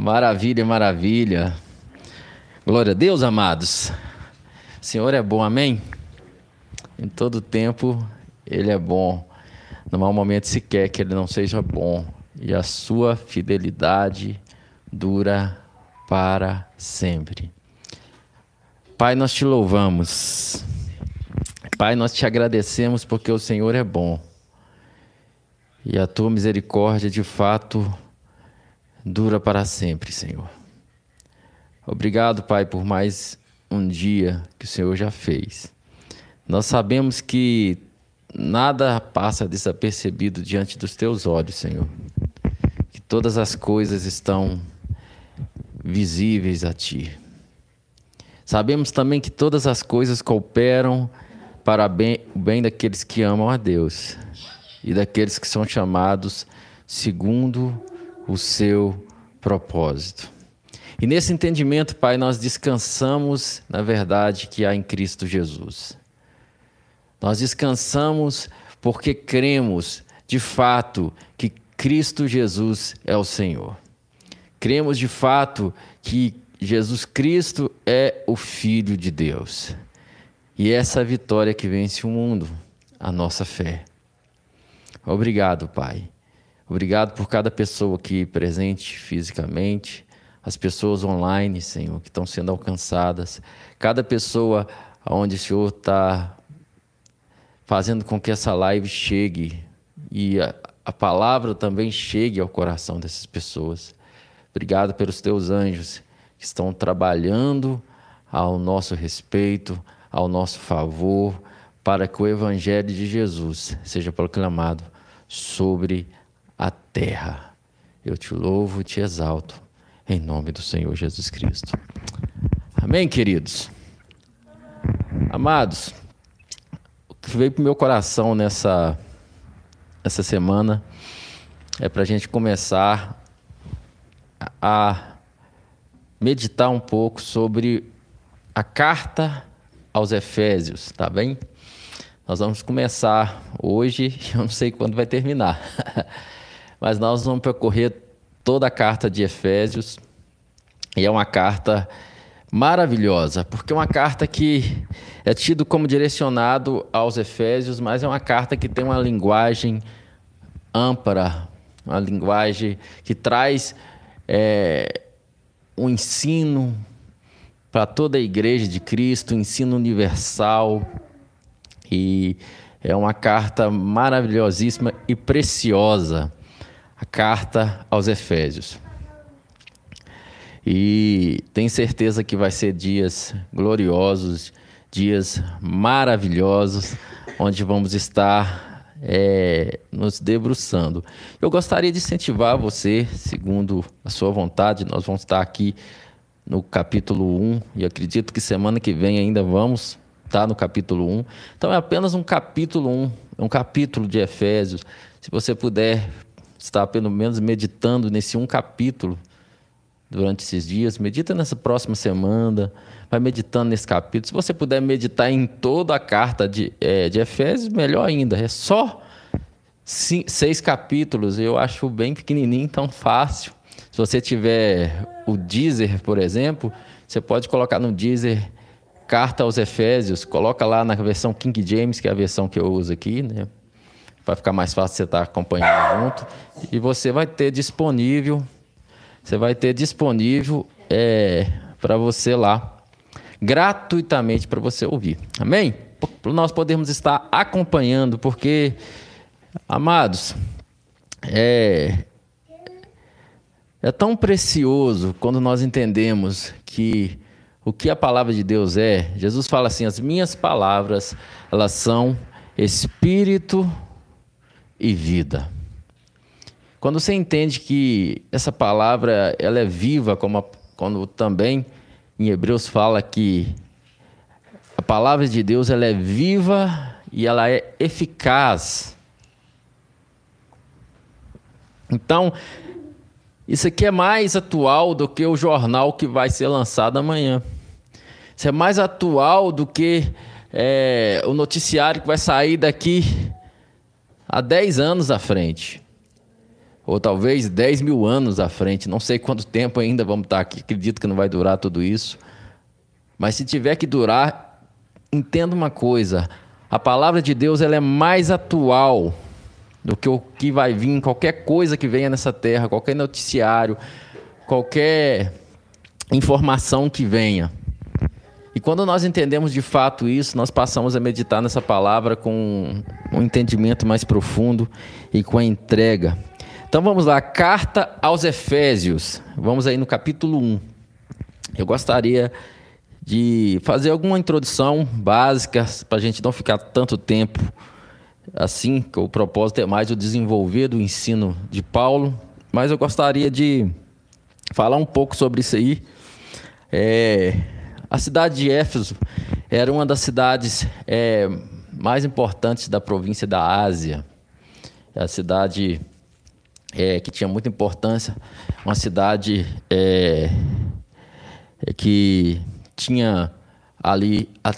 Maravilha, maravilha. Glória a Deus, amados. O Senhor é bom, amém? Em todo tempo, Ele é bom. Não há um momento sequer que Ele não seja bom. E a sua fidelidade dura para sempre. Pai, nós te louvamos. Pai, nós te agradecemos porque o Senhor é bom. E a tua misericórdia, de fato, dura para sempre, Senhor. Obrigado, Pai, por mais um dia que o Senhor já fez. Nós sabemos que nada passa desapercebido diante dos teus olhos, Senhor. Que todas as coisas estão visíveis a ti. Sabemos também que todas as coisas cooperam para bem, o bem daqueles que amam a Deus e daqueles que são chamados segundo o seu propósito. E nesse entendimento, Pai, nós descansamos na verdade que há em Cristo Jesus. Nós descansamos porque cremos de fato que Cristo Jesus é o Senhor. Cremos de fato que Jesus Cristo é o Filho de Deus. E essa vitória que vence o mundo, a nossa fé. Obrigado, Pai. Obrigado por cada pessoa aqui presente fisicamente, as pessoas online, Senhor, que estão sendo alcançadas, cada pessoa onde o Senhor está fazendo com que essa live chegue e a, a palavra também chegue ao coração dessas pessoas. Obrigado pelos teus anjos que estão trabalhando ao nosso respeito, ao nosso favor, para que o Evangelho de Jesus seja proclamado sobre a terra. Eu te louvo, te exalto, em nome do Senhor Jesus Cristo. Amém, queridos? Amados, o que veio para o meu coração nessa, nessa semana é para a gente começar a meditar um pouco sobre a carta aos Efésios, tá bem? Nós vamos começar hoje, eu não sei quando vai terminar. Mas nós vamos percorrer toda a carta de Efésios. E é uma carta maravilhosa, porque é uma carta que é tido como direcionado aos Efésios, mas é uma carta que tem uma linguagem ampla, uma linguagem que traz é, um ensino para toda a igreja de Cristo, um ensino universal. E é uma carta maravilhosíssima e preciosa a carta aos Efésios. E tenho certeza que vai ser dias gloriosos, dias maravilhosos, onde vamos estar é, nos debruçando. Eu gostaria de incentivar você, segundo a sua vontade, nós vamos estar aqui no capítulo 1, e acredito que semana que vem ainda vamos estar no capítulo 1. Então é apenas um capítulo 1, é um capítulo de Efésios. Se você puder estar pelo menos meditando nesse um capítulo durante esses dias, medita nessa próxima semana, vai meditando nesse capítulo. Se você puder meditar em toda a carta de, é, de Efésios, melhor ainda. É só cinco, seis capítulos, eu acho bem pequenininho, tão fácil. Se você tiver o Deezer, por exemplo, você pode colocar no Deezer Carta aos Efésios, coloca lá na versão King James, que é a versão que eu uso aqui, né? Vai ficar mais fácil você estar acompanhando junto. E você vai ter disponível, você vai ter disponível é, para você lá, gratuitamente para você ouvir. Amém? Para nós podermos estar acompanhando, porque, amados, é, é tão precioso quando nós entendemos que o que a palavra de Deus é. Jesus fala assim: as minhas palavras, elas são espírito e vida. Quando você entende que essa palavra ela é viva, como a, quando também em Hebreus fala que a palavra de Deus ela é viva e ela é eficaz. Então, isso aqui é mais atual do que o jornal que vai ser lançado amanhã. Isso é mais atual do que é, o noticiário que vai sair daqui há 10 anos à frente. ou talvez 10 mil anos à frente. Não sei quanto tempo ainda vamos estar aqui, acredito que não vai durar tudo isso. Mas se tiver que durar, entenda uma coisa: a palavra de Deus ela é mais atual do que o que vai vir, qualquer coisa que venha nessa terra, qualquer noticiário, qualquer informação que venha. E quando nós entendemos de fato isso, nós passamos a meditar nessa palavra com um entendimento mais profundo e com a entrega. Então vamos lá, carta aos Efésios. Vamos aí no capítulo 1. Eu gostaria de fazer alguma introdução básica para a gente não ficar tanto tempo assim, que o propósito é mais o desenvolver do ensino de Paulo, mas eu gostaria de falar um pouco sobre isso aí. É, a cidade de Éfeso era uma das cidades é, mais importantes da província da Ásia. É a cidade é, que tinha muita importância, uma cidade é, é que tinha ali a,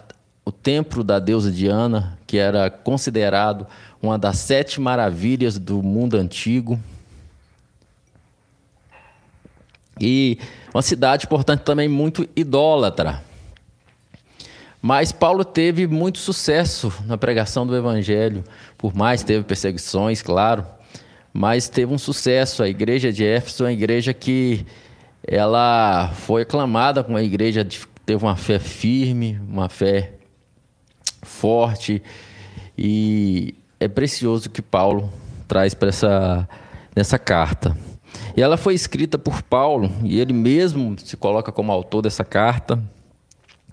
o templo da deusa Diana, que era considerado uma das sete maravilhas do mundo antigo. E uma cidade, portanto, também muito idólatra. Mas Paulo teve muito sucesso na pregação do evangelho, por mais teve perseguições, claro, mas teve um sucesso. A igreja de Éfeso é uma igreja que ela foi aclamada como uma igreja teve uma fé firme, uma fé forte e é precioso que Paulo traz para essa nessa carta. E ela foi escrita por Paulo e ele mesmo se coloca como autor dessa carta.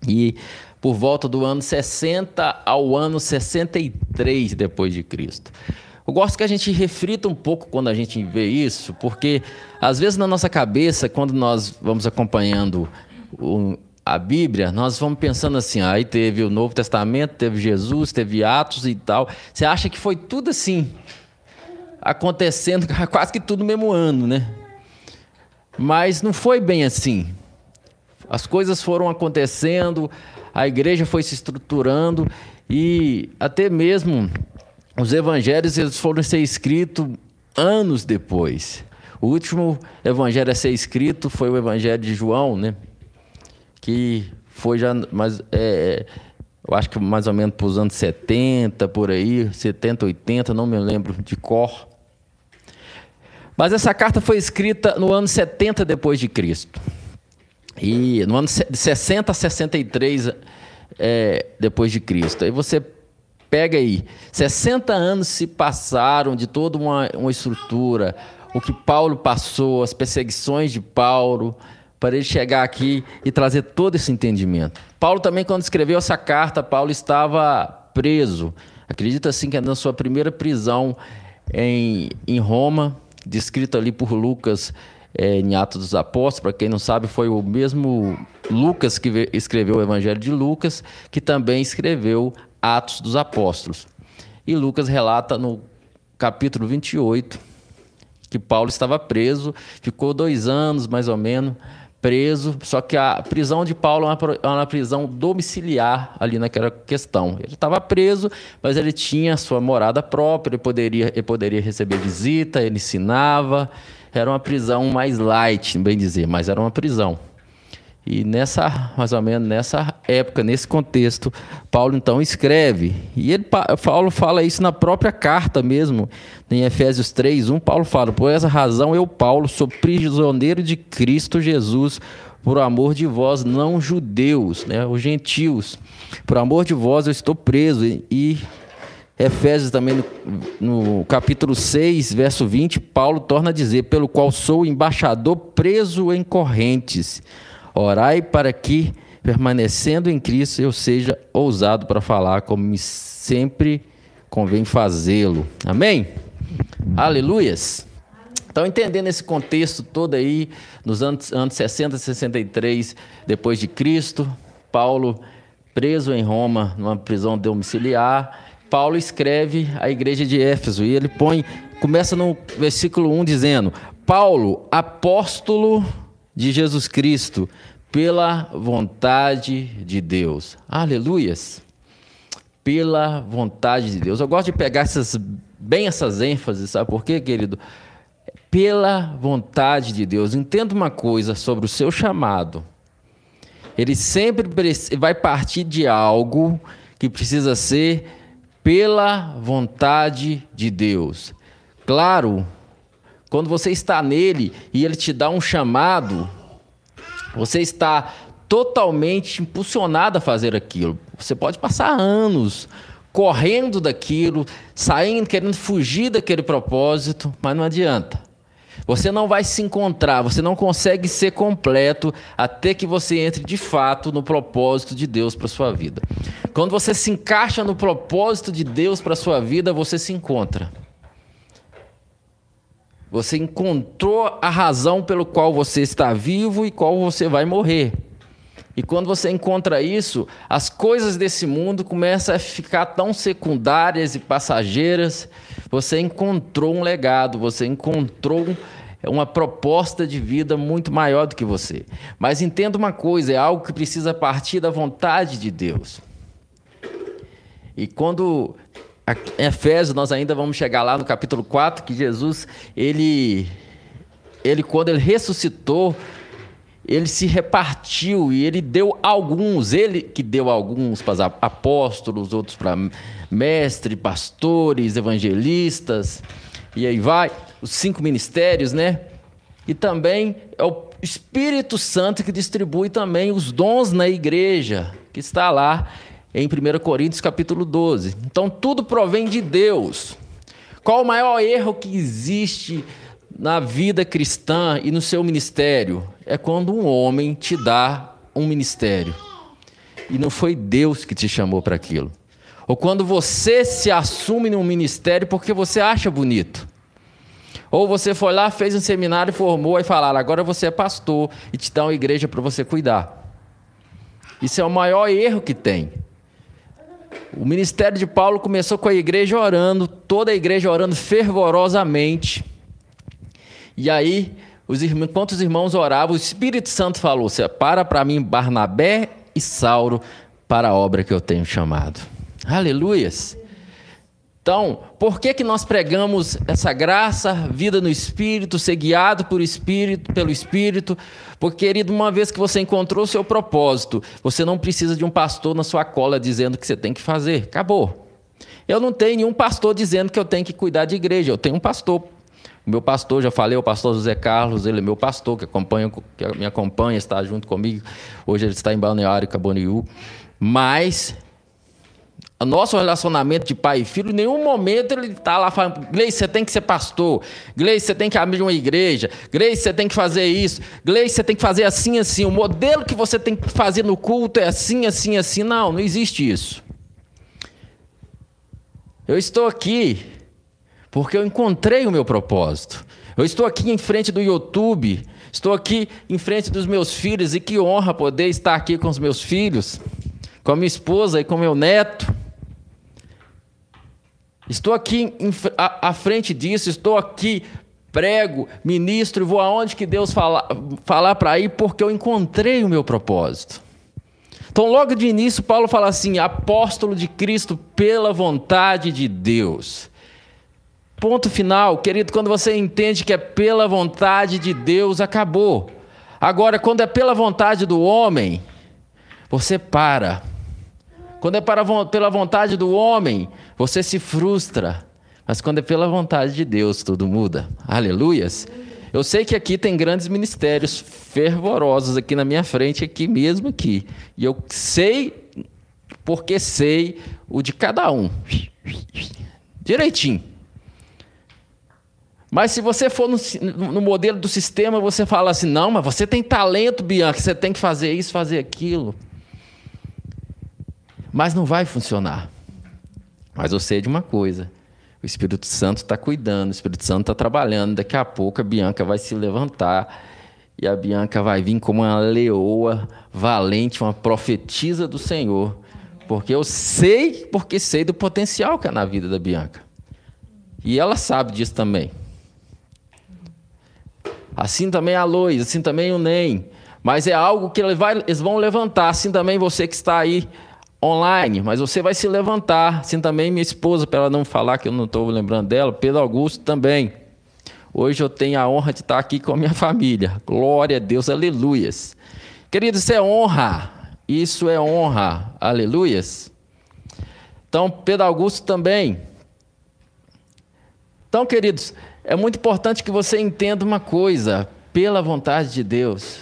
E por volta do ano 60 ao ano 63 depois de Cristo. Eu gosto que a gente reflita um pouco quando a gente vê isso, porque às vezes na nossa cabeça, quando nós vamos acompanhando o, a Bíblia, nós vamos pensando assim, aí teve o Novo Testamento, teve Jesus, teve Atos e tal. Você acha que foi tudo assim, acontecendo quase que tudo no mesmo ano, né? Mas não foi bem assim. As coisas foram acontecendo, a igreja foi se estruturando e até mesmo os evangelhos eles foram ser escritos anos depois. O último evangelho a ser escrito foi o evangelho de João, né? que foi já, mas é, eu acho que mais ou menos para os anos 70, por aí, 70, 80, não me lembro de cor. Mas essa carta foi escrita no ano 70 depois de Cristo. E no ano de 60 a 63 é, depois de Cristo. Aí você pega aí, 60 anos se passaram de toda uma, uma estrutura, o que Paulo passou, as perseguições de Paulo, para ele chegar aqui e trazer todo esse entendimento. Paulo também, quando escreveu essa carta, Paulo estava preso. Acredita assim que na sua primeira prisão em, em Roma, descrito ali por Lucas é, em Atos dos Apóstolos. Para quem não sabe, foi o mesmo Lucas que escreveu o Evangelho de Lucas, que também escreveu Atos dos Apóstolos. E Lucas relata no capítulo 28 que Paulo estava preso, ficou dois anos mais ou menos preso, só que a prisão de Paulo é uma, é uma prisão domiciliar ali naquela questão. Ele estava preso, mas ele tinha sua morada própria, ele poderia, ele poderia receber visita, ele ensinava. Era uma prisão mais light, bem dizer, mas era uma prisão. E nessa, mais ou menos nessa época, nesse contexto, Paulo então escreve. E ele, Paulo fala isso na própria carta mesmo, em Efésios 3, 1, Paulo fala: Por essa razão eu, Paulo, sou prisioneiro de Cristo Jesus, por amor de vós, não judeus, né, os gentios. Por amor de vós eu estou preso. E Efésios também, no, no, capítulo 6, verso 20, Paulo torna a dizer: Pelo qual sou embaixador preso em correntes Orai para que, permanecendo em Cristo, eu seja ousado para falar como me sempre convém fazê-lo. Amém? Aleluias. Então, entendendo esse contexto todo aí, nos anos, anos 60, 63 depois de Cristo, Paulo preso em Roma, numa prisão domiciliar, Paulo escreve à igreja de Éfeso e ele põe, começa no versículo 1 dizendo: Paulo, apóstolo de Jesus Cristo, pela vontade de Deus. Aleluias! Pela vontade de Deus. Eu gosto de pegar essas, bem essas ênfases, sabe por quê, querido? pela vontade de Deus. Entenda uma coisa sobre o seu chamado. Ele sempre vai partir de algo que precisa ser pela vontade de Deus. Claro, quando você está nele e ele te dá um chamado, você está totalmente impulsionado a fazer aquilo. Você pode passar anos correndo daquilo, saindo, querendo fugir daquele propósito, mas não adianta. Você não vai se encontrar, você não consegue ser completo até que você entre de fato no propósito de Deus para sua vida. Quando você se encaixa no propósito de Deus para sua vida, você se encontra. Você encontrou a razão pelo qual você está vivo e qual você vai morrer. E quando você encontra isso, as coisas desse mundo começam a ficar tão secundárias e passageiras. Você encontrou um legado, você encontrou uma proposta de vida muito maior do que você. Mas entenda uma coisa: é algo que precisa partir da vontade de Deus. E quando em Efésios, nós ainda vamos chegar lá no capítulo 4, que Jesus, ele, ele quando ele ressuscitou, ele se repartiu e ele deu alguns, ele que deu alguns para apóstolos, outros para mestres, pastores, evangelistas, e aí vai, os cinco ministérios, né? E também é o Espírito Santo que distribui também os dons na igreja, que está lá em 1 Coríntios capítulo 12. Então tudo provém de Deus. Qual o maior erro que existe na vida cristã e no seu ministério é quando um homem te dá um ministério e não foi Deus que te chamou para aquilo. Ou quando você se assume num ministério porque você acha bonito. Ou você foi lá, fez um seminário, formou e falaram: agora você é pastor e te dá uma igreja para você cuidar. Isso é o maior erro que tem. O ministério de Paulo começou com a igreja orando, toda a igreja orando fervorosamente e aí, os irmãos, enquanto os irmãos oravam, o Espírito Santo falou: Separa para mim Barnabé e Sauro para a obra que eu tenho chamado. Aleluias! Então, por que, que nós pregamos essa graça, vida no Espírito, ser guiado por Espírito, pelo Espírito? Porque, querido, uma vez que você encontrou o seu propósito, você não precisa de um pastor na sua cola dizendo o que você tem que fazer. Acabou. Eu não tenho nenhum pastor dizendo que eu tenho que cuidar de igreja. Eu tenho um pastor meu pastor, já falei, o pastor José Carlos, ele é meu pastor, que, acompanha, que me acompanha, está junto comigo. Hoje ele está em Balneário Camboriú. Mas o nosso relacionamento de pai e filho, em nenhum momento ele está lá falando, Gleice, você tem que ser pastor, Gleice, você tem que abrir uma igreja, Gleice, você tem que fazer isso, Gleice, você tem que fazer assim, assim. O modelo que você tem que fazer no culto é assim, assim, assim. Não, não existe isso. Eu estou aqui porque eu encontrei o meu propósito. Eu estou aqui em frente do YouTube, estou aqui em frente dos meus filhos, e que honra poder estar aqui com os meus filhos, com a minha esposa e com meu neto. Estou aqui em, à, à, frente disso, estou aqui, prego, ministro, vou aonde que Deus falar, falar para ir, porque eu encontrei o meu propósito. Então, logo de início, Paulo fala assim: apóstolo de Cristo pela vontade de Deus. Ponto final, querido, quando você entende que é pela vontade de Deus, acabou. Agora, quando é pela vontade do homem, você para. Quando é para, pela vontade do homem, você se frustra. Mas quando é pela vontade de Deus, tudo muda. Aleluias. Eu sei que aqui tem grandes ministérios fervorosos aqui na minha frente, aqui mesmo aqui. E eu sei, porque sei o de cada um. Direitinho. Mas se você for no, no, modelo do sistema, você fala assim: não, mas você tem talento, Bianca, você tem que fazer isso, fazer aquilo. Mas não vai funcionar. Mas eu sei de uma coisa: o Espírito Santo está cuidando, o Espírito Santo está trabalhando. Daqui a pouco a Bianca vai se levantar e a Bianca vai vir como uma leoa valente, uma profetisa do Senhor. Porque eu sei, porque sei do potencial que é na vida da Bianca. E ela sabe disso também. Assim também a Lois, assim também o NEM. Mas é algo que eles vão levantar. Assim também você que está aí online, mas você vai se levantar. Assim também minha esposa, para ela não falar que eu não estou lembrando dela, Pedro Augusto também. Hoje eu tenho a honra de estar aqui com a minha família. Glória a Deus, aleluias. Queridos, isso é honra. Isso é honra. Aleluias. Então, Pedro Augusto também. Então, queridos, é muito importante que você entenda uma coisa, pela vontade de Deus.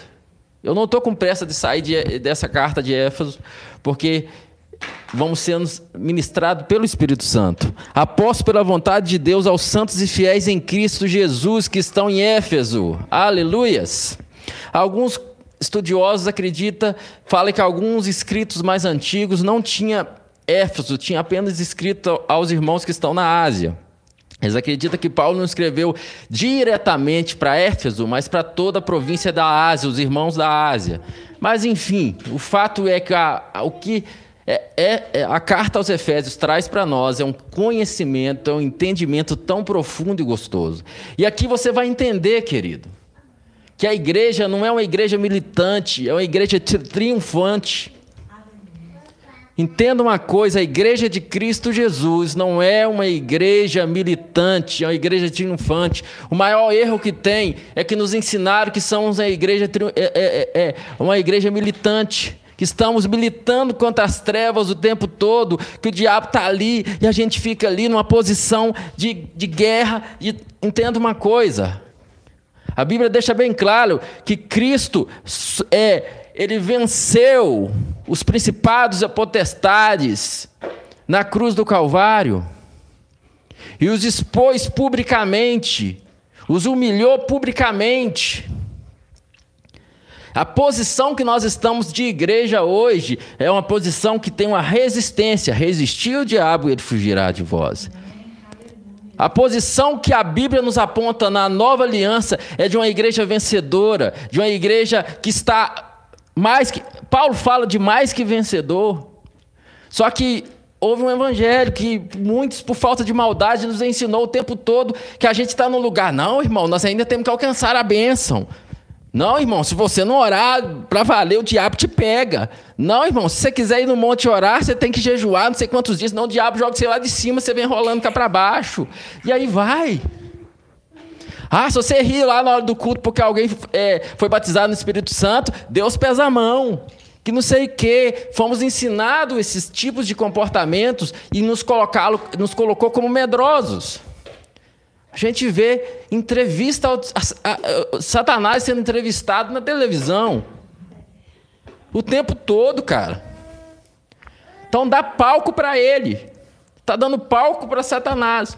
Eu não estou com pressa de sair de, dessa carta de Éfeso, porque vamos ser ministrados pelo Espírito Santo. Após pela vontade de Deus aos santos e fiéis em Cristo Jesus que estão em Éfeso. Aleluias. Alguns estudiosos acreditam, falam que alguns escritos mais antigos não tinha Éfeso, tinha apenas escrito aos irmãos que estão na Ásia. Eles acreditam que Paulo não escreveu diretamente para Éfeso, mas para toda a província da Ásia, os irmãos da Ásia. Mas, enfim, o fato é que a, a, o que é, é, é, a carta aos Efésios traz para nós é um conhecimento, é um entendimento tão profundo e gostoso. E aqui você vai entender, querido, que a igreja não é uma igreja militante, é uma igreja triunfante. Entenda uma coisa: a igreja de Cristo Jesus não é uma igreja militante, é uma igreja triunfante. O maior erro que tem é que nos ensinaram que somos uma igreja, é, é, é, é uma igreja militante que estamos militando contra as trevas o tempo todo, que o diabo está ali e a gente fica ali numa posição de, de guerra. E entenda uma coisa: a Bíblia deixa bem claro que Cristo é, ele venceu os principados e potestades na cruz do Calvário e os expôs publicamente, os humilhou publicamente. A posição que nós estamos de igreja hoje é uma posição que tem uma resistência. Resistir o diabo e ele fugirá de vós. A posição que a Bíblia nos aponta na nova aliança é de uma igreja vencedora, de uma igreja que está mais que. Paulo fala de mais que vencedor. Só que houve um evangelho que muitos, por falta de maldade, nos ensinou o tempo todo que a gente está no lugar. Não, irmão, nós ainda temos que alcançar a bênção. Não, irmão, se você não orar para valer, o diabo te pega. Não, irmão, se você quiser ir no monte orar, você tem que jejuar não sei quantos dias, senão o diabo joga você lá de cima, você vem rolando cá para baixo. E aí vai. Ah, se você rir lá na hora do culto porque alguém é, foi batizado no Espírito Santo, Deus pesa a mão. Que não sei o quê. Fomos ensinados esses tipos de comportamentos e nos, colocá nos colocou como medrosos. A gente vê entrevista, a, a, a, Satanás sendo entrevistado na televisão. O tempo todo, cara. Então dá palco para ele. Está dando palco para Satanás.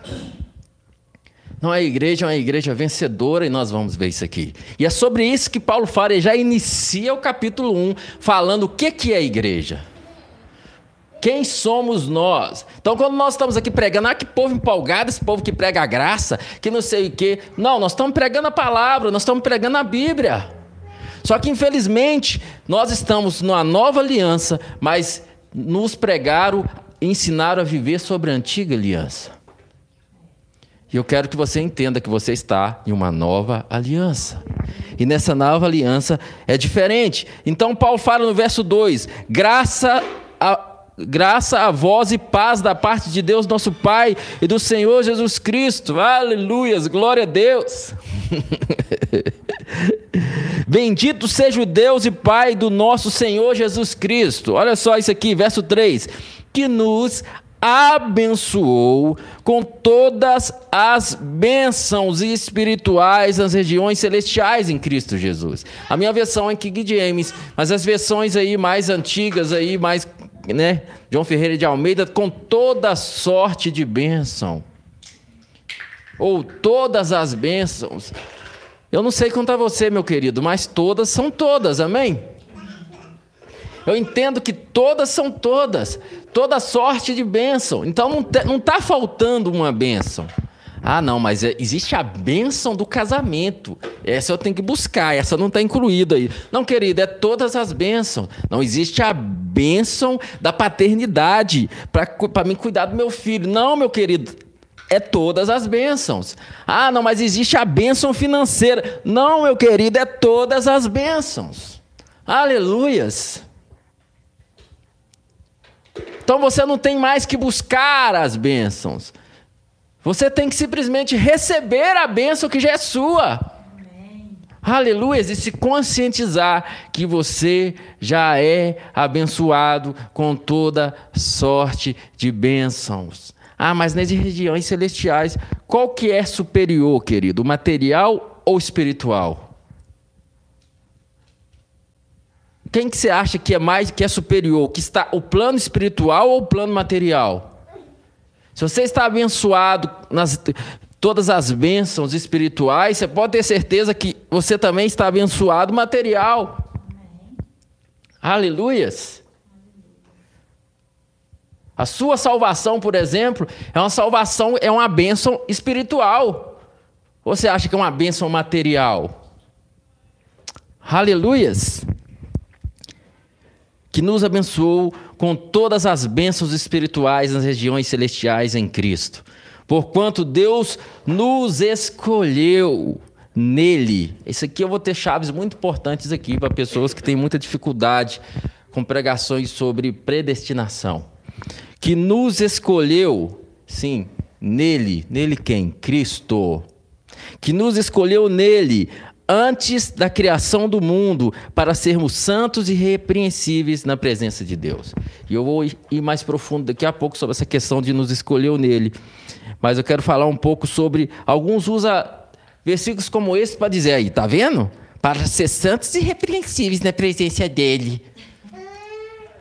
Não é igreja, é uma igreja vencedora e nós vamos ver isso aqui. E é sobre isso que Paulo ele já inicia o capítulo 1, falando o que, que é igreja. Quem somos nós? Então, quando nós estamos aqui pregando, ah, que povo empolgado, esse povo que prega a graça, que não sei o quê. Não, nós estamos pregando a palavra, nós estamos pregando a Bíblia. Só que, infelizmente, nós estamos numa nova aliança, mas nos pregaram, ensinaram a viver sobre a antiga aliança. E eu quero que você entenda que você está em uma nova aliança. E nessa nova aliança é diferente. Então, Paulo fala no verso 2: graça a Graça a vós e paz da parte de Deus, nosso Pai, e do Senhor Jesus Cristo. Aleluias, glória a Deus. Bendito seja o Deus e Pai do nosso Senhor Jesus Cristo. Olha só isso aqui, verso 3. Que nos abençoou com todas as bênçãos espirituais nas regiões celestiais em Cristo Jesus. A minha versão é King James, mas as versões aí mais antigas aí, mais né? João Ferreira de Almeida, com toda sorte de bênção. Ou todas as bênçãos. Eu não sei contar você, meu querido, mas todas são todas, amém? Eu entendo que todas são todas, toda sorte de bênção. Então não está faltando uma bênção. Ah, não, mas é, existe a bênção do casamento. Essa eu tenho que buscar, essa não está incluída aí. Não, querido, é todas as bênçãos. Não existe a bênção da paternidade para mim cuidar do meu filho. Não, meu querido, é todas as bênçãos. Ah, não, mas existe a bênção financeira. Não, meu querido, é todas as bênçãos. Aleluias. Então você não tem mais que buscar as bênçãos. Você tem que simplesmente receber a bênção que já é sua. Aleluia! E se conscientizar que você já é abençoado com toda sorte de bênçãos. Ah, mas nas regiões celestiais, qual que é superior, querido? Material ou espiritual? Quem que você acha que é mais que é superior? Que está o plano espiritual ou o plano material? Se você está abençoado nas todas as bênçãos espirituais, você pode ter certeza que você também está abençoado material. Aleluias. A sua salvação, por exemplo, é uma salvação, é uma bênção espiritual. Ou você acha que é uma bênção material? Aleluias. Que nos abençoou com todas as bênçãos espirituais nas regiões celestiais em Cristo. Porquanto Deus nos escolheu nele. Isso aqui eu vou ter chaves muito importantes aqui para pessoas que têm muita dificuldade com pregações sobre predestinação que nos escolheu, sim, nele, nele quem? Cristo. Que nos escolheu nele antes da criação do mundo para sermos santos e repreensíveis na presença de Deus. E eu vou ir mais profundo daqui a pouco sobre essa questão de nos escolheu nele. Mas eu quero falar um pouco sobre alguns usa versículos como esse para dizer aí, tá vendo? Para ser santos e repreensíveis na presença dele.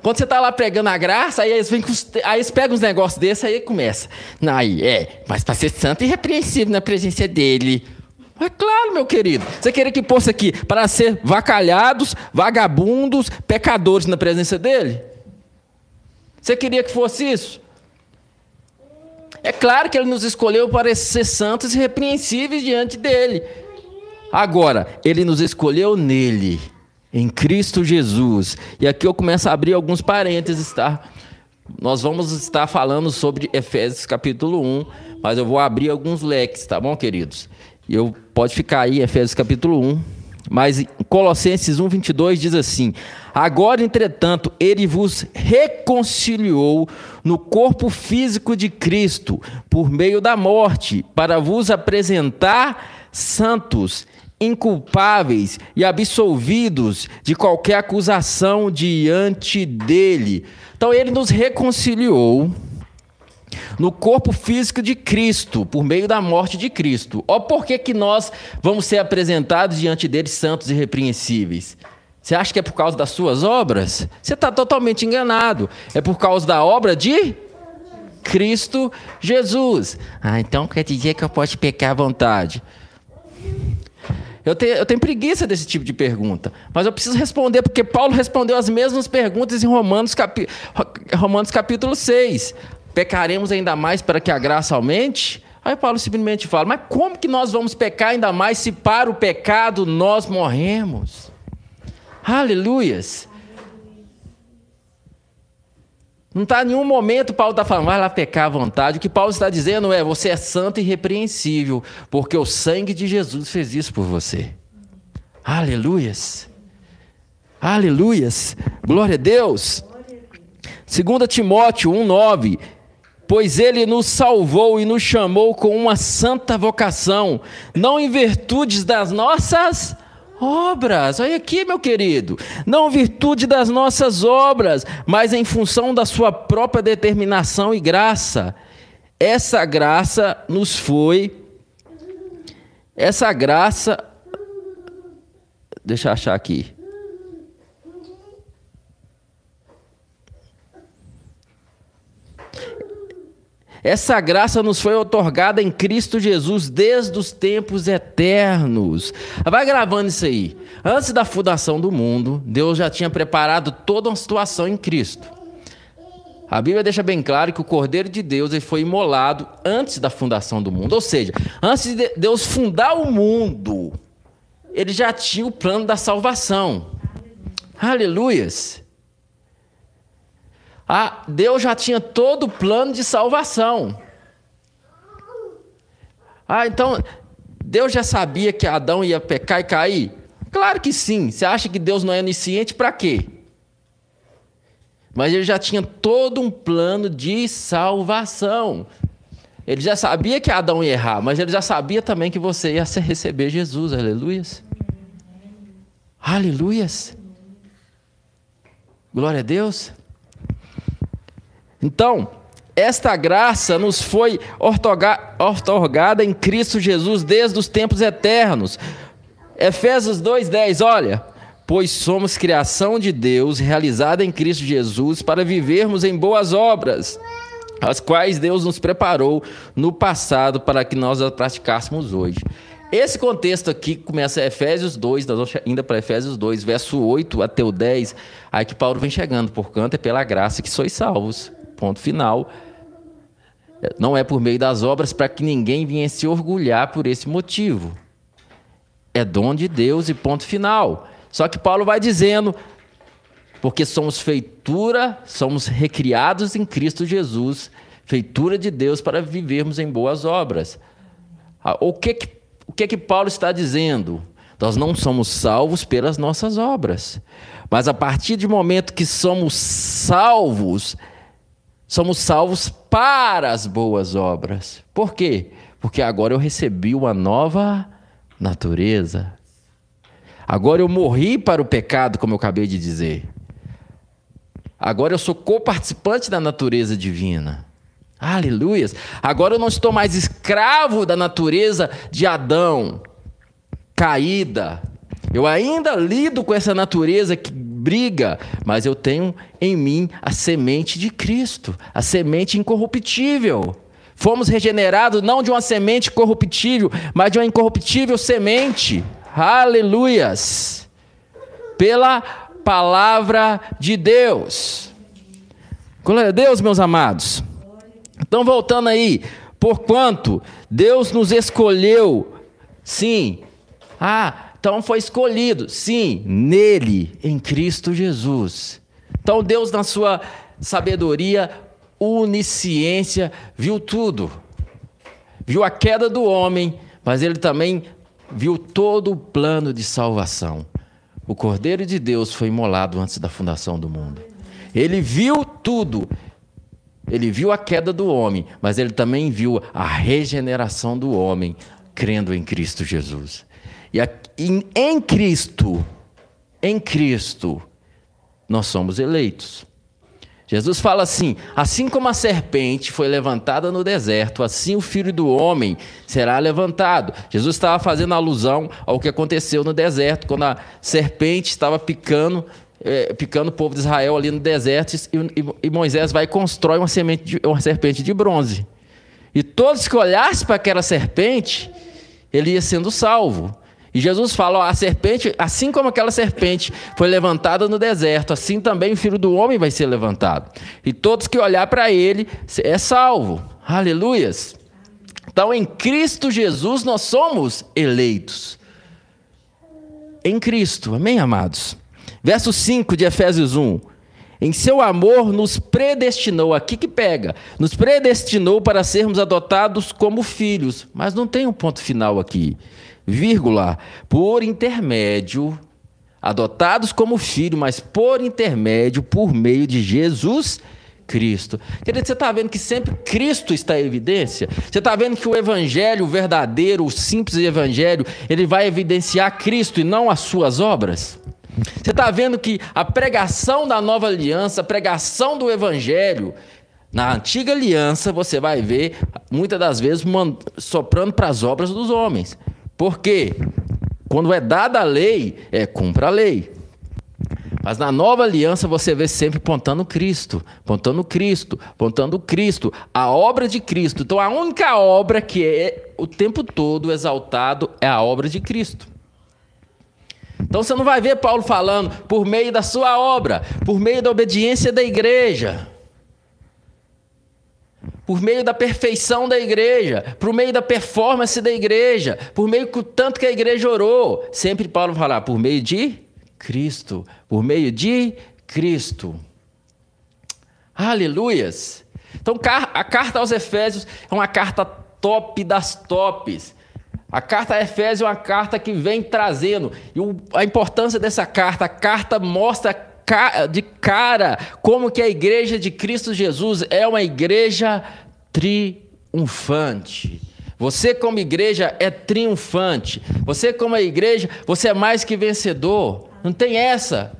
Quando você está lá pregando a graça, aí eles, vêm aí eles pegam uns negócios desses, aí começa. Aí, é, mas para ser santo e repreensível na presença dele. É claro, meu querido. Você queria que fosse aqui para ser vacalhados, vagabundos, pecadores na presença dele? Você queria que fosse isso? É claro que ele nos escolheu para ser santos e repreensíveis diante dele. Agora, ele nos escolheu nele em Cristo Jesus. E aqui eu começo a abrir alguns parênteses, tá? Nós vamos estar falando sobre Efésios capítulo 1, mas eu vou abrir alguns leques, tá bom, queridos? Eu pode ficar aí Efésios capítulo 1, mas Colossenses 1, 22 diz assim: Agora, entretanto, ele vos reconciliou no corpo físico de Cristo, por meio da morte, para vos apresentar santos inculpáveis e absolvidos de qualquer acusação diante dele. Então ele nos reconciliou no corpo físico de Cristo, por meio da morte de Cristo. Ó, por que, que nós vamos ser apresentados diante dele santos e repreensíveis? Você acha que é por causa das suas obras? Você está totalmente enganado. É por causa da obra de Cristo Jesus. Ah, então quer dizer que eu posso pecar à vontade. Eu tenho, eu tenho preguiça desse tipo de pergunta, mas eu preciso responder, porque Paulo respondeu as mesmas perguntas em Romanos, capi, Romanos capítulo 6. Pecaremos ainda mais para que a graça aumente? Aí Paulo simplesmente fala: Mas como que nós vamos pecar ainda mais se para o pecado nós morremos? Aleluias! Não está em nenhum momento Paulo está falando, vai lá pecar à vontade. O que Paulo está dizendo é: você é santo e irrepreensível, porque o sangue de Jesus fez isso por você. Aleluias. Aleluias. Glória a Deus. 2 Timóteo 1,9. Pois ele nos salvou e nos chamou com uma santa vocação, não em virtudes das nossas obras. Olha aqui, meu querido. Não virtude das nossas obras, mas em função da sua própria determinação e graça. Essa graça nos foi. Essa graça. Deixa eu achar aqui. Essa graça nos foi otorgada em Cristo Jesus desde os tempos eternos. Vai gravando isso aí. Antes da fundação do mundo, Deus já tinha preparado toda uma situação em Cristo. A Bíblia deixa bem claro que o Cordeiro de Deus ele foi imolado antes da fundação do mundo. Ou seja, antes de Deus fundar o mundo, ele já tinha o plano da salvação. Aleluias. Ah, Deus já tinha todo o plano de salvação. Ah, então Deus já sabia que Adão ia pecar e cair? Claro que sim. Você acha que Deus não é onisciente para quê? Mas ele já tinha todo um plano de salvação. Ele já sabia que Adão ia errar, mas ele já sabia também que você ia receber Jesus. Aleluias. Aleluias. Glória a Deus. Então, esta graça nos foi otorgada em Cristo Jesus desde os tempos eternos. Efésios 2:10, olha, pois somos criação de Deus, realizada em Cristo Jesus, para vivermos em boas obras, as quais Deus nos preparou no passado para que nós as praticássemos hoje. Esse contexto aqui começa em Efésios 2, nós vamos ainda para Efésios 2, verso 8 até o 10, aí que Paulo vem chegando, porquanto é pela graça que sois salvos. Ponto final. Não é por meio das obras para que ninguém venha se orgulhar por esse motivo. É dom de Deus e ponto final. Só que Paulo vai dizendo, porque somos feitura, somos recriados em Cristo Jesus, feitura de Deus para vivermos em boas obras. Ah, o que que, o que, que Paulo está dizendo? Nós não somos salvos pelas nossas obras, mas a partir do momento que somos salvos, somos salvos para as boas obras. Por quê? Porque agora eu recebi uma nova natureza. Agora eu morri para o pecado, como eu acabei de dizer. Agora eu sou co-participante da natureza divina. Aleluias. Agora eu não estou mais escravo da natureza de Adão, caída. Eu ainda lido com essa natureza que briga, mas eu tenho em mim a semente de Cristo, a semente incorruptível. Fomos regenerados não de uma semente corruptível, mas de uma incorruptível semente. Aleluias! Pela palavra de Deus. Glória a Deus, meus amados. Então, voltando aí, porquanto Deus nos escolheu, sim. Ah, então foi escolhido, sim, nele, em Cristo Jesus. Então, Deus, na sua sabedoria, onisciência, viu tudo. Viu a queda do homem, mas ele também viu todo o plano de salvação. O Cordeiro de Deus foi imolado antes da fundação do mundo. Ele viu tudo. Ele viu a queda do homem, mas ele também viu a regeneração do homem, crendo em Cristo Jesus. E em Cristo, em Cristo, nós somos eleitos. Jesus fala assim: assim como a serpente foi levantada no deserto, assim o filho do homem será levantado. Jesus estava fazendo alusão ao que aconteceu no deserto, quando a serpente estava picando, é, picando o povo de Israel ali no deserto, e, e, Moisés vai e constrói uma, de, uma serpente de bronze. E todos que olhassem para aquela serpente, ele ia sendo salvo. E Jesus fala: ó, a serpente, assim como aquela serpente foi levantada no deserto, assim também o filho do homem vai ser levantado. E todos que olhar para ele é salvo. Aleluias. Então, em Cristo Jesus nós somos eleitos. Em Cristo, amém, amados? Verso 5 de Efésios 1. Em seu amor nos predestinou, aqui que pega, nos predestinou para sermos adotados como filhos, mas não tem um ponto final aqui vírgula, por intermédio, adotados como filho, mas por intermédio, por meio de Jesus Cristo. Querido, você está vendo que sempre Cristo está em evidência? Você está vendo que o evangelho verdadeiro, o simples evangelho, ele vai evidenciar Cristo e não as suas obras? Você está vendo que a pregação da nova aliança, a pregação do evangelho, na antiga aliança, você vai ver, muitas das vezes, soprando para as obras dos homens. Porque quando é dada a lei, é cumpra a lei. Mas na nova aliança você vê sempre pontando Cristo, pontando Cristo, pontando Cristo, a obra de Cristo. Então a única obra que é o tempo todo exaltado é a obra de Cristo. Então você não vai ver Paulo falando por meio da sua obra, por meio da obediência da igreja por meio da perfeição da igreja, por meio da performance da igreja, por meio do tanto que a igreja orou. Sempre Paulo falar, por meio de Cristo, por meio de Cristo. Aleluias! Então, a carta aos Efésios é uma carta top das tops. A carta a Efésios é uma carta que vem trazendo. E a importância dessa carta, a carta mostra de cara como que a igreja de Cristo Jesus é uma igreja triunfante. Você, como igreja, é triunfante. Você, como igreja, você é mais que vencedor. Não tem essa.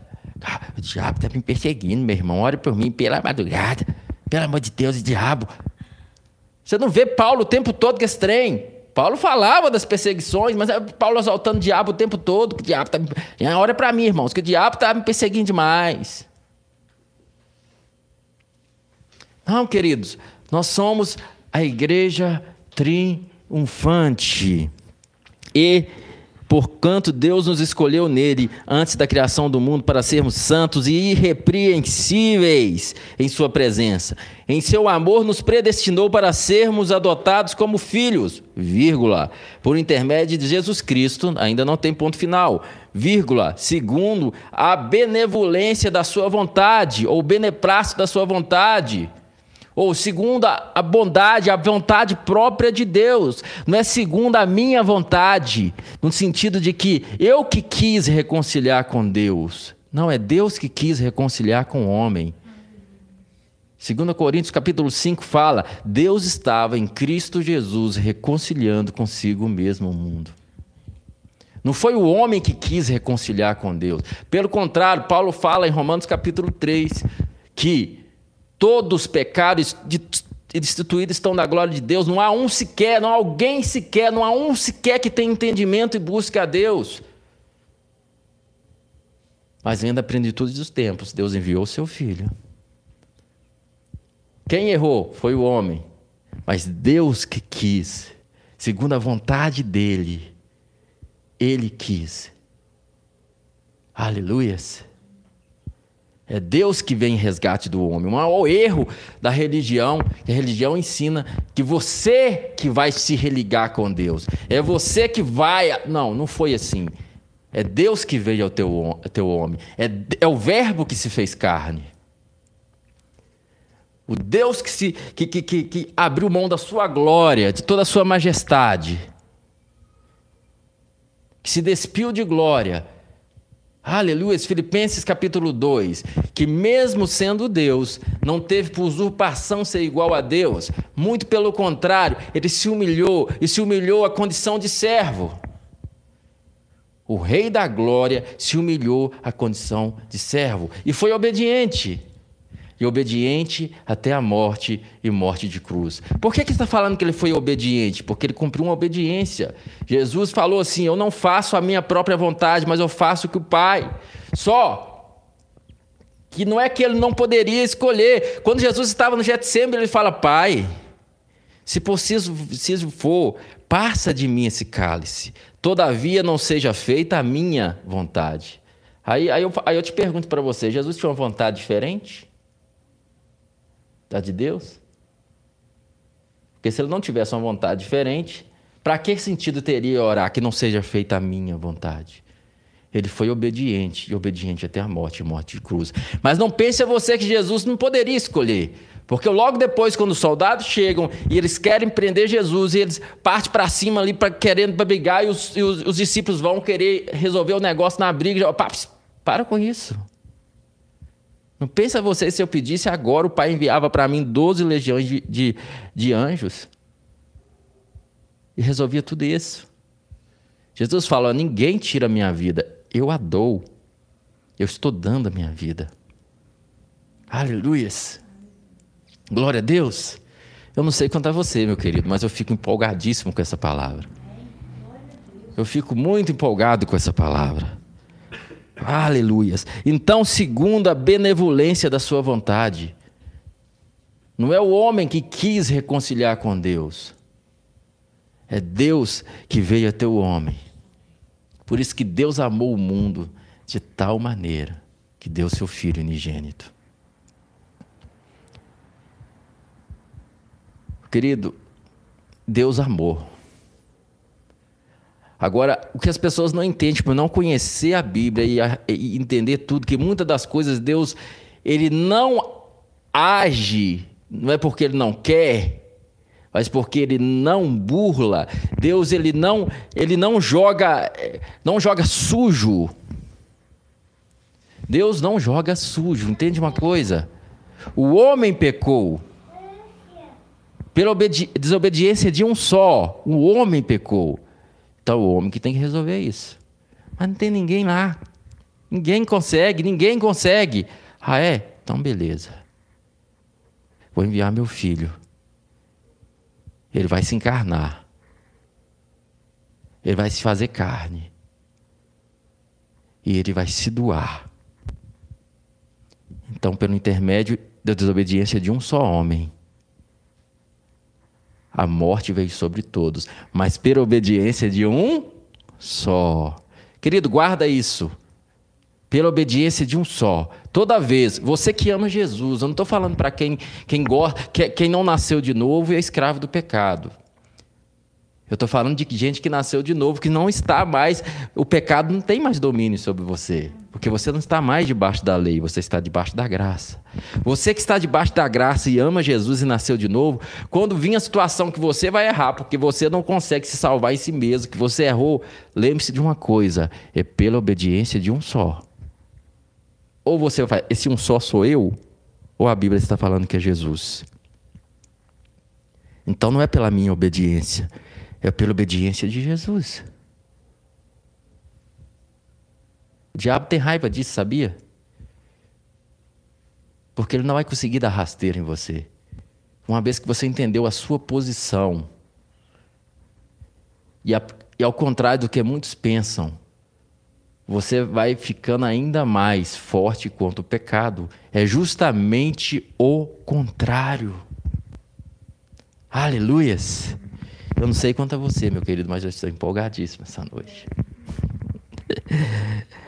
Ah, o diabo está me perseguindo, meu irmão. Ore por mim pela madrugada. Pelo amor de Deus, diabo. Você não vê Paulo o tempo todo com esse trem. Paulo falava das perseguições, mas é Paulo exaltando o diabo o tempo todo. Que o diabo tá... Olha para mim, irmãos, que o diabo está me perseguindo demais. Não, queridos, nós somos a igreja triunfante. E Porquanto Deus nos escolheu nele antes da criação do mundo para sermos santos e irrepreensíveis em Sua presença. Em seu amor nos predestinou para sermos adotados como filhos, vírgula, por intermédio de Jesus Cristo, ainda não tem ponto final, vírgula, segundo a benevolência da Sua vontade, ou beneplácito da Sua vontade ou segundo a bondade, a vontade própria de Deus, não é segundo a minha vontade, no sentido de que eu que quis reconciliar com Deus. Não, é Deus que quis reconciliar com o homem. 2 Coríntios capítulo 5 fala: Deus estava em Cristo Jesus reconciliando consigo mesmo o mundo. Não foi o homem que quis reconciliar com Deus. Pelo contrário, Paulo fala em Romanos capítulo 3 que Todos os pecados destituídos estão da glória de Deus. Não há um sequer, não há alguém sequer, não há um sequer que tenha entendimento e busque a Deus. Mas vendo a plenitude dos tempos, Deus enviou o seu filho. Quem errou foi o homem, mas Deus que quis, segundo a vontade dele, ele quis. Aleluias. É Deus que vem em resgate do homem. O maior erro da religião, que a religião ensina que você que vai se religar com Deus. É você que vai. Não, não foi assim. É Deus que veio ao teu, ao teu homem. É, é o Verbo que se fez carne. O Deus que, se, que, que, que, que abriu mão da sua glória, de toda a sua majestade. Que se despiu de glória Aleluia, Filipenses capítulo 2, que mesmo sendo Deus, não teve por usurpação ser igual a Deus, muito pelo contrário, ele se humilhou e se humilhou à condição de servo. O Rei da Glória se humilhou à condição de servo. E foi obediente e obediente até a morte e morte de cruz. Por que, que está falando que ele foi obediente? Porque ele cumpriu uma obediência. Jesus falou assim: Eu não faço a minha própria vontade, mas eu faço o que o Pai. Só que não é que ele não poderia escolher. Quando Jesus estava no Getsemane, ele fala: Pai, se possível, se for, passa de mim esse cálice. Todavia não seja feita a minha vontade. Aí, aí, eu, aí eu te pergunto para você: Jesus tinha uma vontade diferente? Da de Deus? Porque se ele não tivesse uma vontade diferente, para que sentido teria orar que não seja feita a minha vontade? Ele foi obediente, e obediente até a morte, morte de cruz. Mas não pense a você que Jesus não poderia escolher. Porque logo depois, quando os soldados chegam e eles querem prender Jesus, e eles partem para cima ali para querendo pra brigar, e os, e os, os, discípulos vão querer resolver o negócio na briga. Para com isso. Não pensa você se eu pedisse agora, o Pai enviava para mim 12 legiões de, de, de anjos. E resolvia tudo isso. Jesus falou: ninguém tira a minha vida, eu a dou. Eu estou dando a minha vida. Aleluias. Glória a Deus. Eu não sei quanto a você, meu querido, mas eu fico empolgadíssimo com essa palavra. Eu fico muito empolgado com essa palavra. Aleluias. Então, segundo a benevolência da sua vontade, não é o homem que quis reconciliar com Deus, é Deus que veio até o homem. Por isso que Deus amou o mundo de tal maneira que deu seu Filho unigênito. Querido, Deus amou. Agora, o que as pessoas não entendem, por não conhecer a Bíblia e, a, e, entender tudo, que muitas das coisas Deus, ele não age, não é porque ele não quer, mas porque ele não burla. Deus, ele não, ele não joga, não joga sujo. Deus não joga sujo, entende uma coisa? O homem pecou. Pela desobediência de um só, o homem pecou. Então, o homem que tem que resolver isso. Mas não tem ninguém lá. Ninguém consegue, ninguém consegue. Ah, é? Então, beleza. Vou enviar meu filho. Ele vai se encarnar. Ele vai se fazer carne. E ele vai se doar. Então, pelo intermédio da desobediência de um só homem, a morte veio sobre todos, mas pela obediência de um só. Querido, guarda isso. Pela obediência de um só. Toda vez, você que ama Jesus, eu não estou falando para quem, quem gosta, quem não nasceu de novo e é escravo do pecado. Eu estou falando de gente que nasceu de novo, que não está mais, o pecado não tem mais domínio sobre você, porque você não está mais debaixo da lei, você está debaixo da graça. Você que está debaixo da graça e ama Jesus e nasceu de novo, quando vir a situação que você vai errar, porque você não consegue se salvar em si mesmo, que você errou, lembre-se de uma coisa: é pela obediência de um só. Ou você vai, esse um só sou eu, ou a Bíblia está falando que é Jesus. Então não é pela minha obediência é pela obediência de Jesus. O diabo tem raiva disso, sabia? Porque ele não vai conseguir dar rasteira em você. Uma vez que você entendeu a sua posição. E, a, e ao contrário do que muitos pensam, você vai ficando ainda mais forte contra o pecado. É justamente o contrário. Aleluias! Eu não sei quanto a você, meu querido, mas eu estou empolgadíssimo essa noite.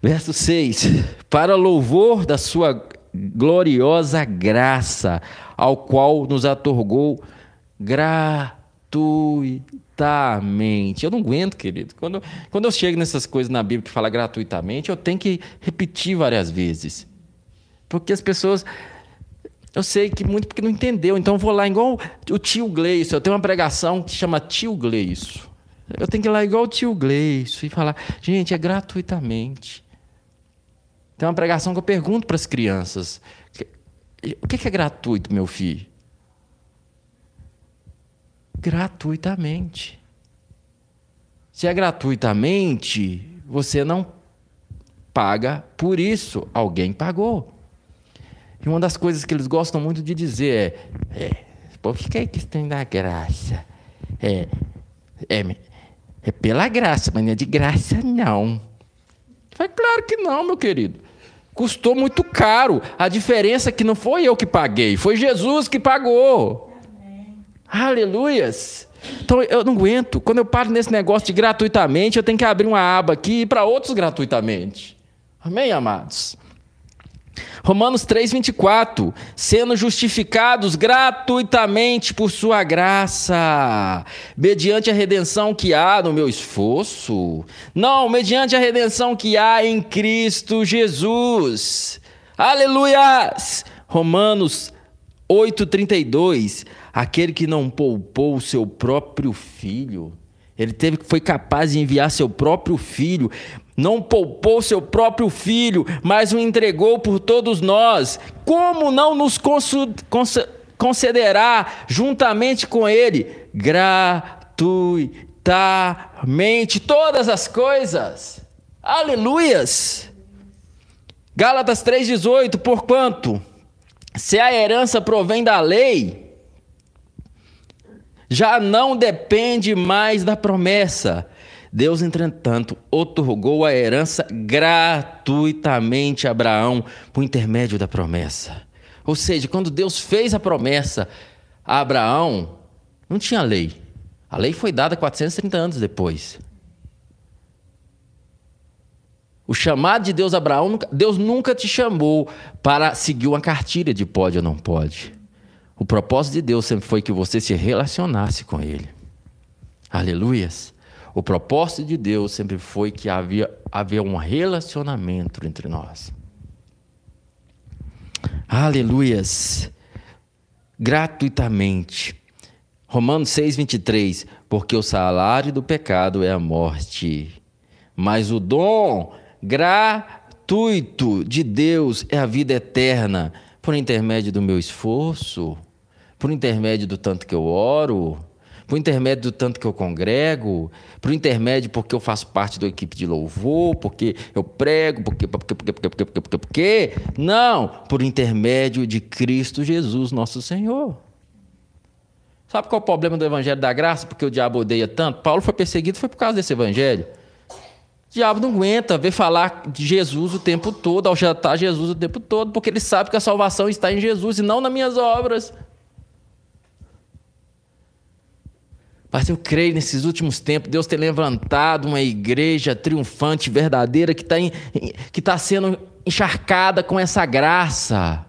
Verso 6: Para louvor da sua gloriosa graça, ao qual nos atorgou gratuitamente. Eu não aguento, querido. Quando, quando eu chego nessas coisas na Bíblia que fala gratuitamente, eu tenho que repetir várias vezes. Porque as pessoas eu sei que muito porque não entendeu. Então vou lá igual o tio Gleison. Eu tenho uma pregação que chama Tio Gleison. Eu tenho que ir lá igual o tio Gleison e falar, gente, é gratuitamente. Tem uma pregação que eu pergunto para as crianças: o que é gratuito, meu filho? Gratuitamente. Se é gratuitamente, você não paga por isso. Alguém pagou. E uma das coisas que eles gostam muito de dizer é: é por que é que tem da graça? É, é, é pela graça, mas não é de graça, não. Foi claro que não, meu querido. Custou muito caro. A diferença é que não foi eu que paguei, foi Jesus que pagou. Aleluias. Então eu não aguento. Quando eu paro nesse negócio de gratuitamente, eu tenho que abrir uma aba aqui para outros gratuitamente. Amém, amados? Romanos 3:24, sendo justificados gratuitamente por sua graça, mediante a redenção que há no meu esforço, não, mediante a redenção que há em Cristo Jesus. Aleluias! Romanos 8:32, aquele que não poupou o seu próprio filho, ele teve foi capaz de enviar seu próprio filho não poupou seu próprio filho, mas o entregou por todos nós, como não nos concederá juntamente com ele gratuitamente todas as coisas? Aleluias! Gálatas 3,18: Porquanto, se a herança provém da lei, já não depende mais da promessa Deus, entretanto, otorgou a herança gratuitamente a Abraão por intermédio da promessa. Ou seja, quando Deus fez a promessa a Abraão, não tinha lei. A lei foi dada 430 anos depois. O chamado de Deus a Abraão, Deus nunca te chamou para seguir uma cartilha de pode ou não pode. O propósito de Deus sempre foi que você se relacionasse com Ele. Aleluias. O propósito de Deus sempre foi que havia, havia um relacionamento entre nós. Aleluias! Gratuitamente. Romanos 6, 23. Porque o salário do pecado é a morte, mas o dom gratuito de Deus é a vida eterna, por intermédio do meu esforço, por intermédio do tanto que eu oro, por intermédio do tanto que eu congrego, por intermédio porque eu faço parte da equipe de louvor, porque eu prego, porque, porque, porque, porque, porque, porque, porque, porque. Não, por intermédio de Cristo Jesus, nosso Senhor. Sabe qual é o problema do Evangelho da Graça? Porque o diabo odeia tanto? Paulo foi perseguido foi por causa desse Evangelho. O diabo não aguenta ver falar de Jesus o tempo todo, ao jantar Jesus o tempo todo, porque ele sabe que a salvação está em Jesus e não nas minhas obras. Mas eu creio nesses últimos tempos, Deus tem levantado uma igreja triunfante, verdadeira, que está tá sendo encharcada com essa graça.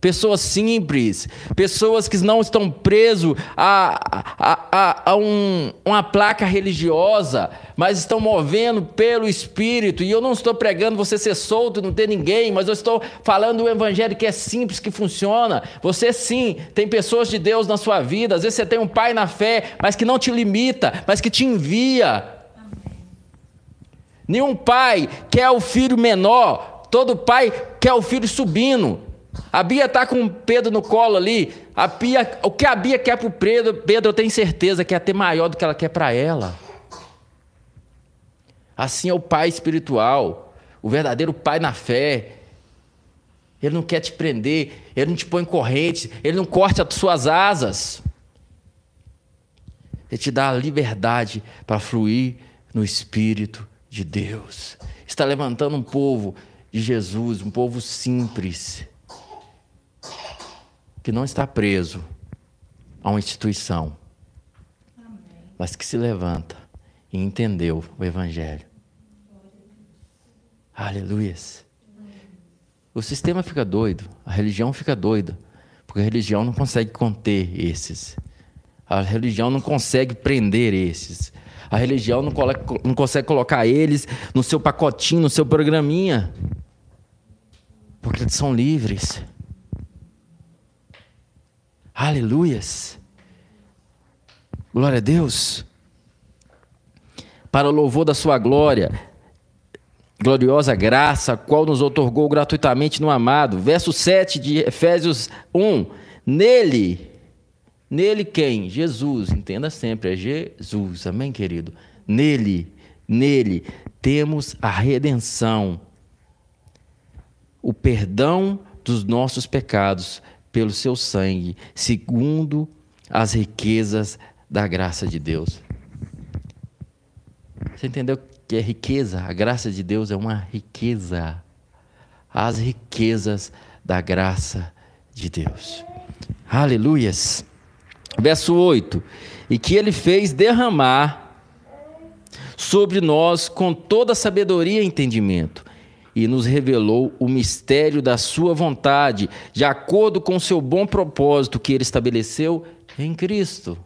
Pessoas simples, pessoas que não estão presos a, a, a, a um, uma placa religiosa, mas estão movendo pelo Espírito. E eu não estou pregando você ser solto, não ter ninguém, mas eu estou falando do Evangelho que é simples, que funciona. Você sim tem pessoas de Deus na sua vida. Às vezes você tem um pai na fé, mas que não te limita, mas que te envia. Nenhum pai quer o filho menor, todo pai quer o filho subindo. A Bia está com Pedro no colo ali. A Bia, o que a Bia quer para o Pedro, Pedro, eu tenho certeza que é até maior do que ela quer para ela. Assim é o pai espiritual, o verdadeiro pai na fé. Ele não quer te prender, ele não te põe em corrente, ele não corta as suas asas. Ele te dá a liberdade para fluir no Espírito de Deus. Está levantando um povo de Jesus, um povo simples que não está preso a uma instituição, mas que se levanta e entendeu o Evangelho. Aleluias. O sistema fica doido, a religião fica doida, porque a religião não consegue conter esses. A religião não consegue prender esses. A religião não, não consegue colocar eles no seu pacotinho, no seu programinha. Porque eles são livres. Aleluias. Glória a Deus. Para o louvor da sua glória, gloriosa graça, qual nos otorgou gratuitamente no amado. Verso 7 de Efésios 1. Nele, nele quem? Jesus, entenda sempre, é Jesus, amém, querido? Nele, nele temos a redenção, o perdão dos nossos pecados pelo seu sangue, segundo as riquezas da graça de Deus. Você entendeu que é riqueza? A graça de Deus é uma riqueza. As riquezas da graça de Deus. Aleluias. Verso 8: E que ele fez derramar sobre nós com toda sabedoria e entendimento e nos revelou o mistério da sua vontade, de acordo com o seu bom propósito que ele estabeleceu em Cristo.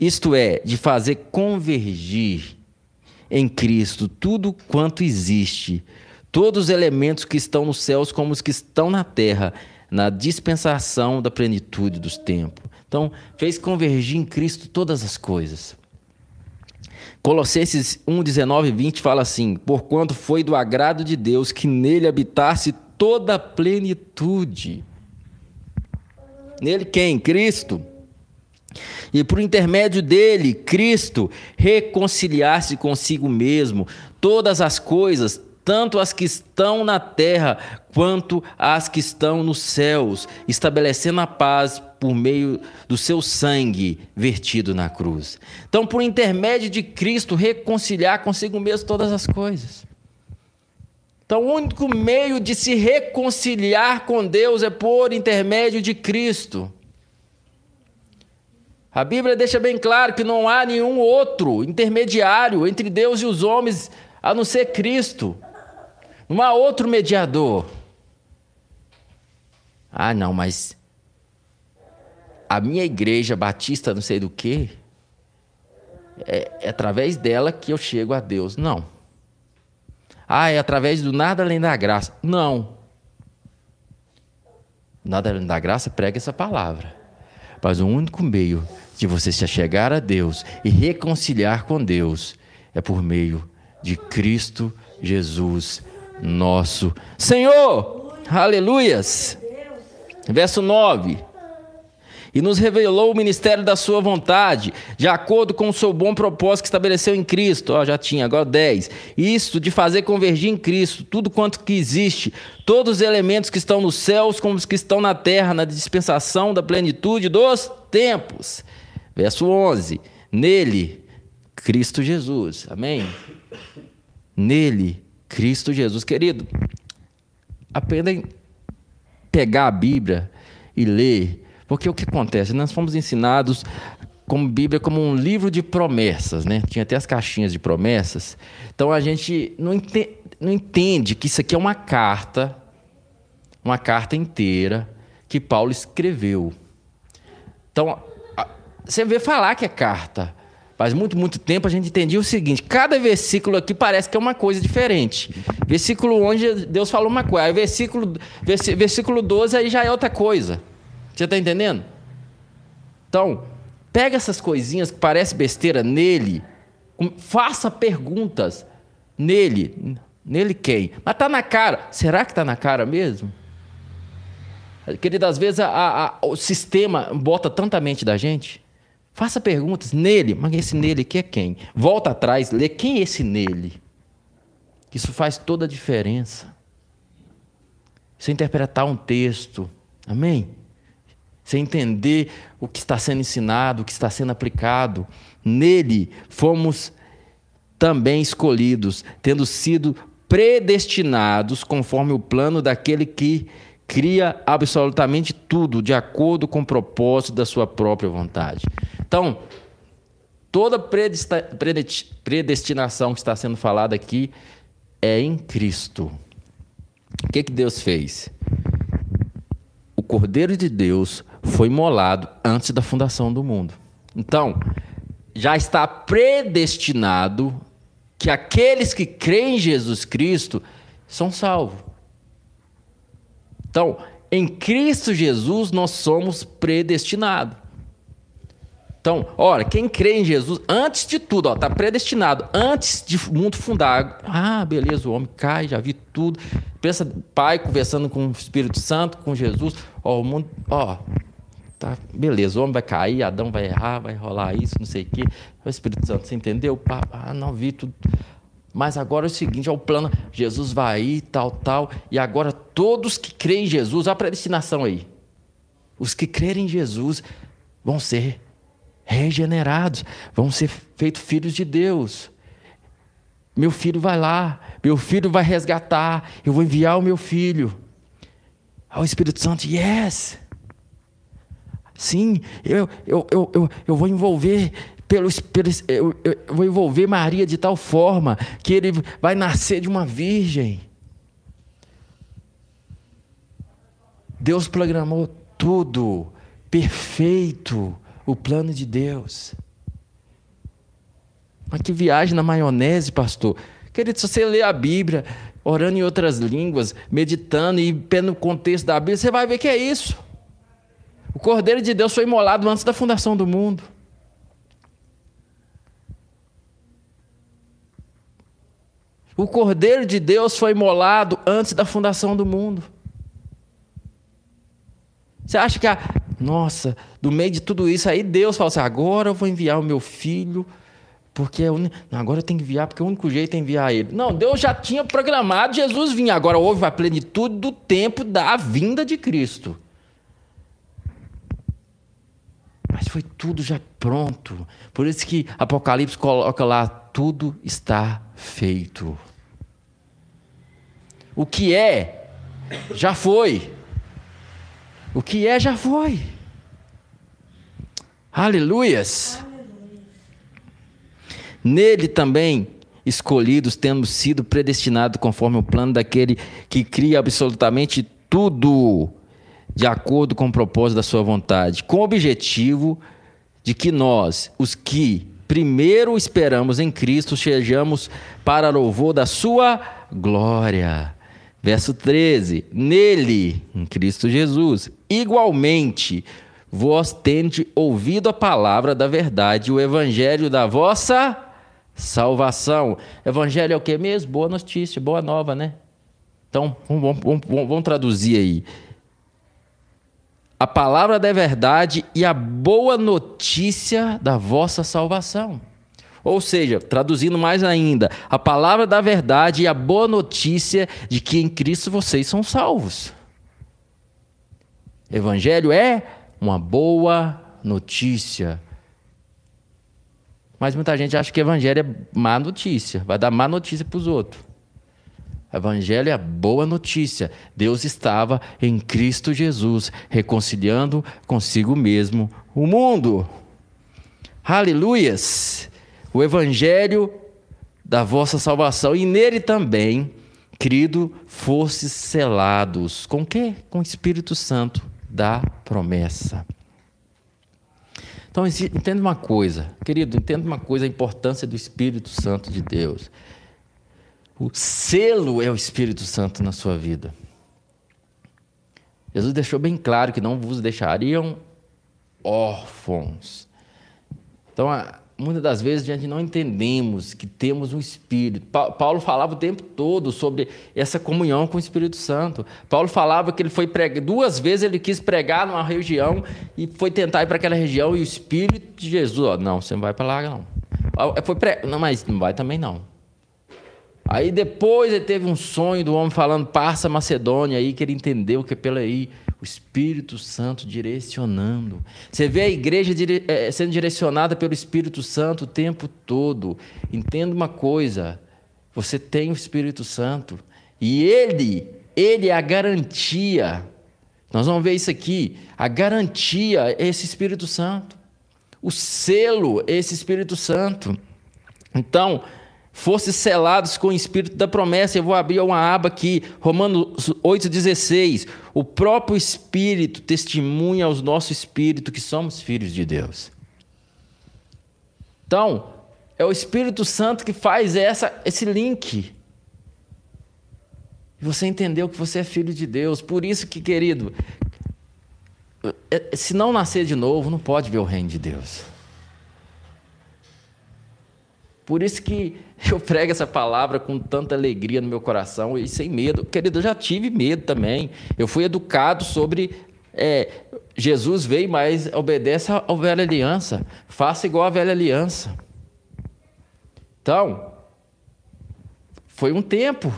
Isto é, de fazer convergir em Cristo tudo quanto existe, todos os elementos que estão nos céus como os que estão na terra, na dispensação da plenitude dos tempos. Então, fez convergir em Cristo todas as coisas. Colossenses 1, 19 e 20 fala assim: Porquanto foi do agrado de Deus que nele habitasse toda a plenitude. Nele quem? Cristo. E por intermédio dele, Cristo, reconciliar-se consigo mesmo todas as coisas, tanto as que estão na terra quanto as que estão nos céus, estabelecendo a paz por meio do seu sangue vertido na cruz. Então, por intermédio de Cristo, reconciliar consigo mesmo todas as coisas. Então, o único meio de se reconciliar com Deus é por intermédio de Cristo. A Bíblia deixa bem claro que não há nenhum outro intermediário entre Deus e os homens a não ser Cristo. Não há outro mediador. Ah, não, mas a minha igreja batista, não sei do que, é, é através dela que eu chego a Deus. Não. Ah, é através do nada além da graça. Não. Nada além da graça prega essa palavra. Mas o único meio de você se achegar a Deus e reconciliar com Deus é por meio de Cristo Jesus nosso Senhor. Aleluias. Verso 9. E nos revelou o ministério da sua vontade, de acordo com o seu bom propósito que estabeleceu em Cristo. Ó, já tinha, agora 10. Isto de fazer convergir em Cristo tudo quanto que existe, todos os elementos que estão nos céus como os que estão na terra, na dispensação da plenitude dos tempos. Verso 11. Nele, Cristo Jesus. Amém? Nele, Cristo Jesus. Querido, aprendem pegar a Bíblia e ler, porque o que acontece? Nós fomos ensinados como Bíblia como um livro de promessas, né? Tinha até as caixinhas de promessas. Então a gente não entende, não entende que isso aqui é uma carta, uma carta inteira que Paulo escreveu. Então, você vê falar que é carta, Faz muito, muito tempo a gente entendia o seguinte: cada versículo aqui parece que é uma coisa diferente. Versículo 11, Deus falou uma coisa. Aí versículo, versículo 12 aí já é outra coisa. Você está entendendo? Então, pega essas coisinhas que parecem besteira nele, faça perguntas nele. Nele quem? Mas está na cara. Será que está na cara mesmo? Querido, às vezes a, a, o sistema bota tanta mente da gente. Faça perguntas nele, mas esse nele aqui é quem? Volta atrás, lê quem é esse nele. Isso faz toda a diferença. Você interpretar um texto, amém? Você entender o que está sendo ensinado, o que está sendo aplicado. Nele fomos também escolhidos, tendo sido predestinados conforme o plano daquele que cria absolutamente tudo de acordo com o propósito da sua própria vontade. Então, toda predestinação que está sendo falada aqui é em Cristo. O que, que Deus fez? O Cordeiro de Deus foi molado antes da fundação do mundo. Então, já está predestinado que aqueles que creem em Jesus Cristo são salvos. Então, em Cristo Jesus nós somos predestinados. Então, olha, quem crê em Jesus, antes de tudo, está predestinado, antes de o mundo fundar. Ah, beleza, o homem cai, já vi tudo. Pensa, pai conversando com o Espírito Santo, com Jesus. Ó, o mundo, ó, tá, beleza, o homem vai cair, Adão vai errar, vai rolar isso, não sei o quê. O Espírito Santo, você entendeu? Ah, não vi tudo. Mas agora é o seguinte, é o plano, Jesus vai aí, tal, tal, e agora todos que creem em Jesus, a predestinação aí. Os que crerem em Jesus vão ser regenerados, vão ser feitos filhos de Deus. Meu filho vai lá, meu filho vai resgatar, eu vou enviar o meu filho. Ao Espírito Santo, yes. Sim, eu, eu, eu, eu, eu vou envolver pelos, pelos eu, eu vou envolver Maria de tal forma que ele vai nascer de uma virgem. Deus programou tudo perfeito, o plano de Deus. Mas que viagem na maionese, pastor. Querido, se você ler a Bíblia, orando em outras línguas, meditando e pelo contexto da Bíblia, você vai ver que é isso. O Cordeiro de Deus foi imolado antes da fundação do mundo. O Cordeiro de Deus foi imolado antes da fundação do mundo. Você acha que, a, nossa, do meio de tudo isso, aí Deus fala assim: agora eu vou enviar o meu filho, porque é un... agora eu tenho que enviar, porque o único jeito é enviar ele. Não, Deus já tinha programado Jesus vir. Agora houve a plenitude do tempo da vinda de Cristo. Mas foi tudo já pronto. Por isso que Apocalipse coloca lá: tudo está feito. O que é, já foi. O que é, já foi. Aleluias. Nele também, escolhidos, tendo sido predestinados conforme o plano daquele que cria absolutamente tudo de acordo com o propósito da sua vontade, com o objetivo de que nós, os que primeiro esperamos em Cristo, sejamos para louvor da sua glória. Verso 13: Nele, em Cristo Jesus, igualmente, vós tende ouvido a palavra da verdade, o evangelho da vossa salvação. Evangelho é o que mesmo? Boa notícia, boa nova, né? Então, vamos, vamos, vamos, vamos traduzir aí. A palavra da verdade e a boa notícia da vossa salvação. Ou seja, traduzindo mais ainda, a palavra da verdade e a boa notícia de que em Cristo vocês são salvos. Evangelho é uma boa notícia. Mas muita gente acha que evangelho é má notícia, vai dar má notícia para os outros. Evangelho é a boa notícia. Deus estava em Cristo Jesus, reconciliando consigo mesmo o mundo. Aleluias! O Evangelho da vossa salvação, e nele também, querido, fostes selados. Com quê? Com o Espírito Santo da promessa. Então, entenda uma coisa, querido, entenda uma coisa, a importância do Espírito Santo de Deus. O selo é o Espírito Santo na sua vida. Jesus deixou bem claro que não vos deixariam órfãos. Então, muitas das vezes a gente não entendemos que temos um Espírito. Paulo falava o tempo todo sobre essa comunhão com o Espírito Santo. Paulo falava que ele foi pregar, duas vezes ele quis pregar numa região e foi tentar ir para aquela região e o Espírito de Jesus, ó, não, você não vai para lá não. Foi pre... Não, mas não vai também não. Aí depois ele teve um sonho do homem falando, passa Macedônia aí, que ele entendeu que pela aí o Espírito Santo direcionando. Você vê a igreja dire... Eh, sendo direcionada pelo Espírito Santo o tempo todo. Entenda uma coisa: você tem o Espírito Santo e ele, ele é a garantia. Nós vamos ver isso aqui. A garantia é esse Espírito Santo. O selo é esse Espírito Santo. Então, fosse selados com o espírito da promessa. Eu vou abrir uma aba aqui, Romanos 8,16. O próprio Espírito testemunha aos nosso espírito que somos filhos de Deus. Então, é o Espírito Santo que faz essa, esse link. Você entendeu que você é filho de Deus. Por isso que, querido, é, se não nascer de novo, não pode ver o reino de Deus. Por isso que eu prego essa palavra com tanta alegria no meu coração e sem medo. Querido, eu já tive medo também. Eu fui educado sobre é, Jesus veio, mas obedece à velha aliança. Faça igual à velha aliança. Então, foi um tempo.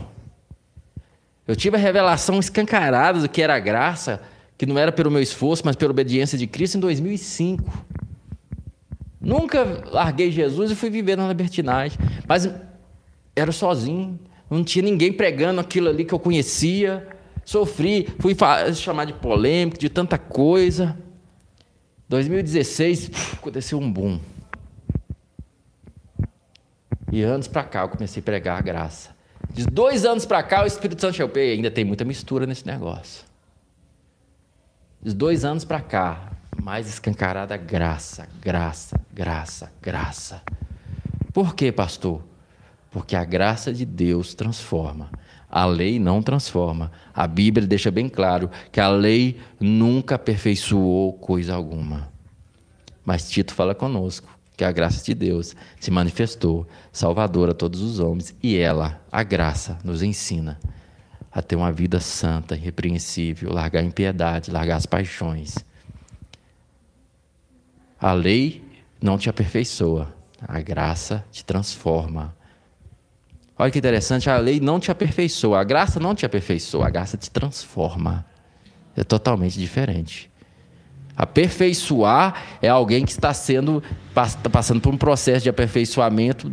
Eu tive a revelação escancarada do que era graça, que não era pelo meu esforço, mas pela obediência de Cristo em 2005. Nunca larguei Jesus e fui viver na libertinagem. Mas era sozinho, não tinha ninguém pregando aquilo ali que eu conhecia. Sofri, fui chamar de polêmico, de tanta coisa. 2016, aconteceu um boom. E anos para cá eu comecei a pregar a graça. De dois anos para cá o Espírito Santo chegou. ainda tem muita mistura nesse negócio. De dois anos para cá, mais escancarada graça, graça, graça, graça. Por quê, pastor? Porque a graça de Deus transforma. A lei não transforma. A Bíblia deixa bem claro que a lei nunca aperfeiçoou coisa alguma. Mas Tito fala conosco que a graça de Deus se manifestou, salvadora a todos os homens, e ela, a graça, nos ensina a ter uma vida santa, irrepreensível, largar a impiedade, largar as paixões a lei não te aperfeiçoa, a graça te transforma. Olha que interessante, a lei não te aperfeiçoa, a graça não te aperfeiçoa, a graça te transforma. É totalmente diferente. Aperfeiçoar é alguém que está sendo tá passando por um processo de aperfeiçoamento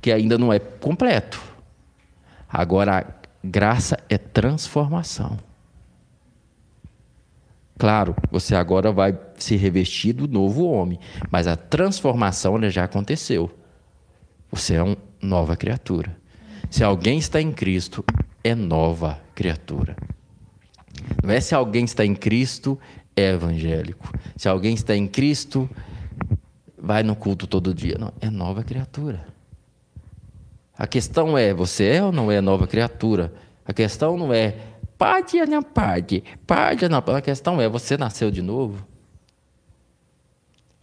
que ainda não é completo. Agora, graça é transformação. Claro, você agora vai se revestir do novo homem, mas a transformação já aconteceu. Você é uma nova criatura. Se alguém está em Cristo, é nova criatura. Não é se alguém está em Cristo, é evangélico. Se alguém está em Cristo, vai no culto todo dia. Não, é nova criatura. A questão é: você é ou não é nova criatura? A questão não é Pode não pode? Pode não A questão é: você nasceu de novo?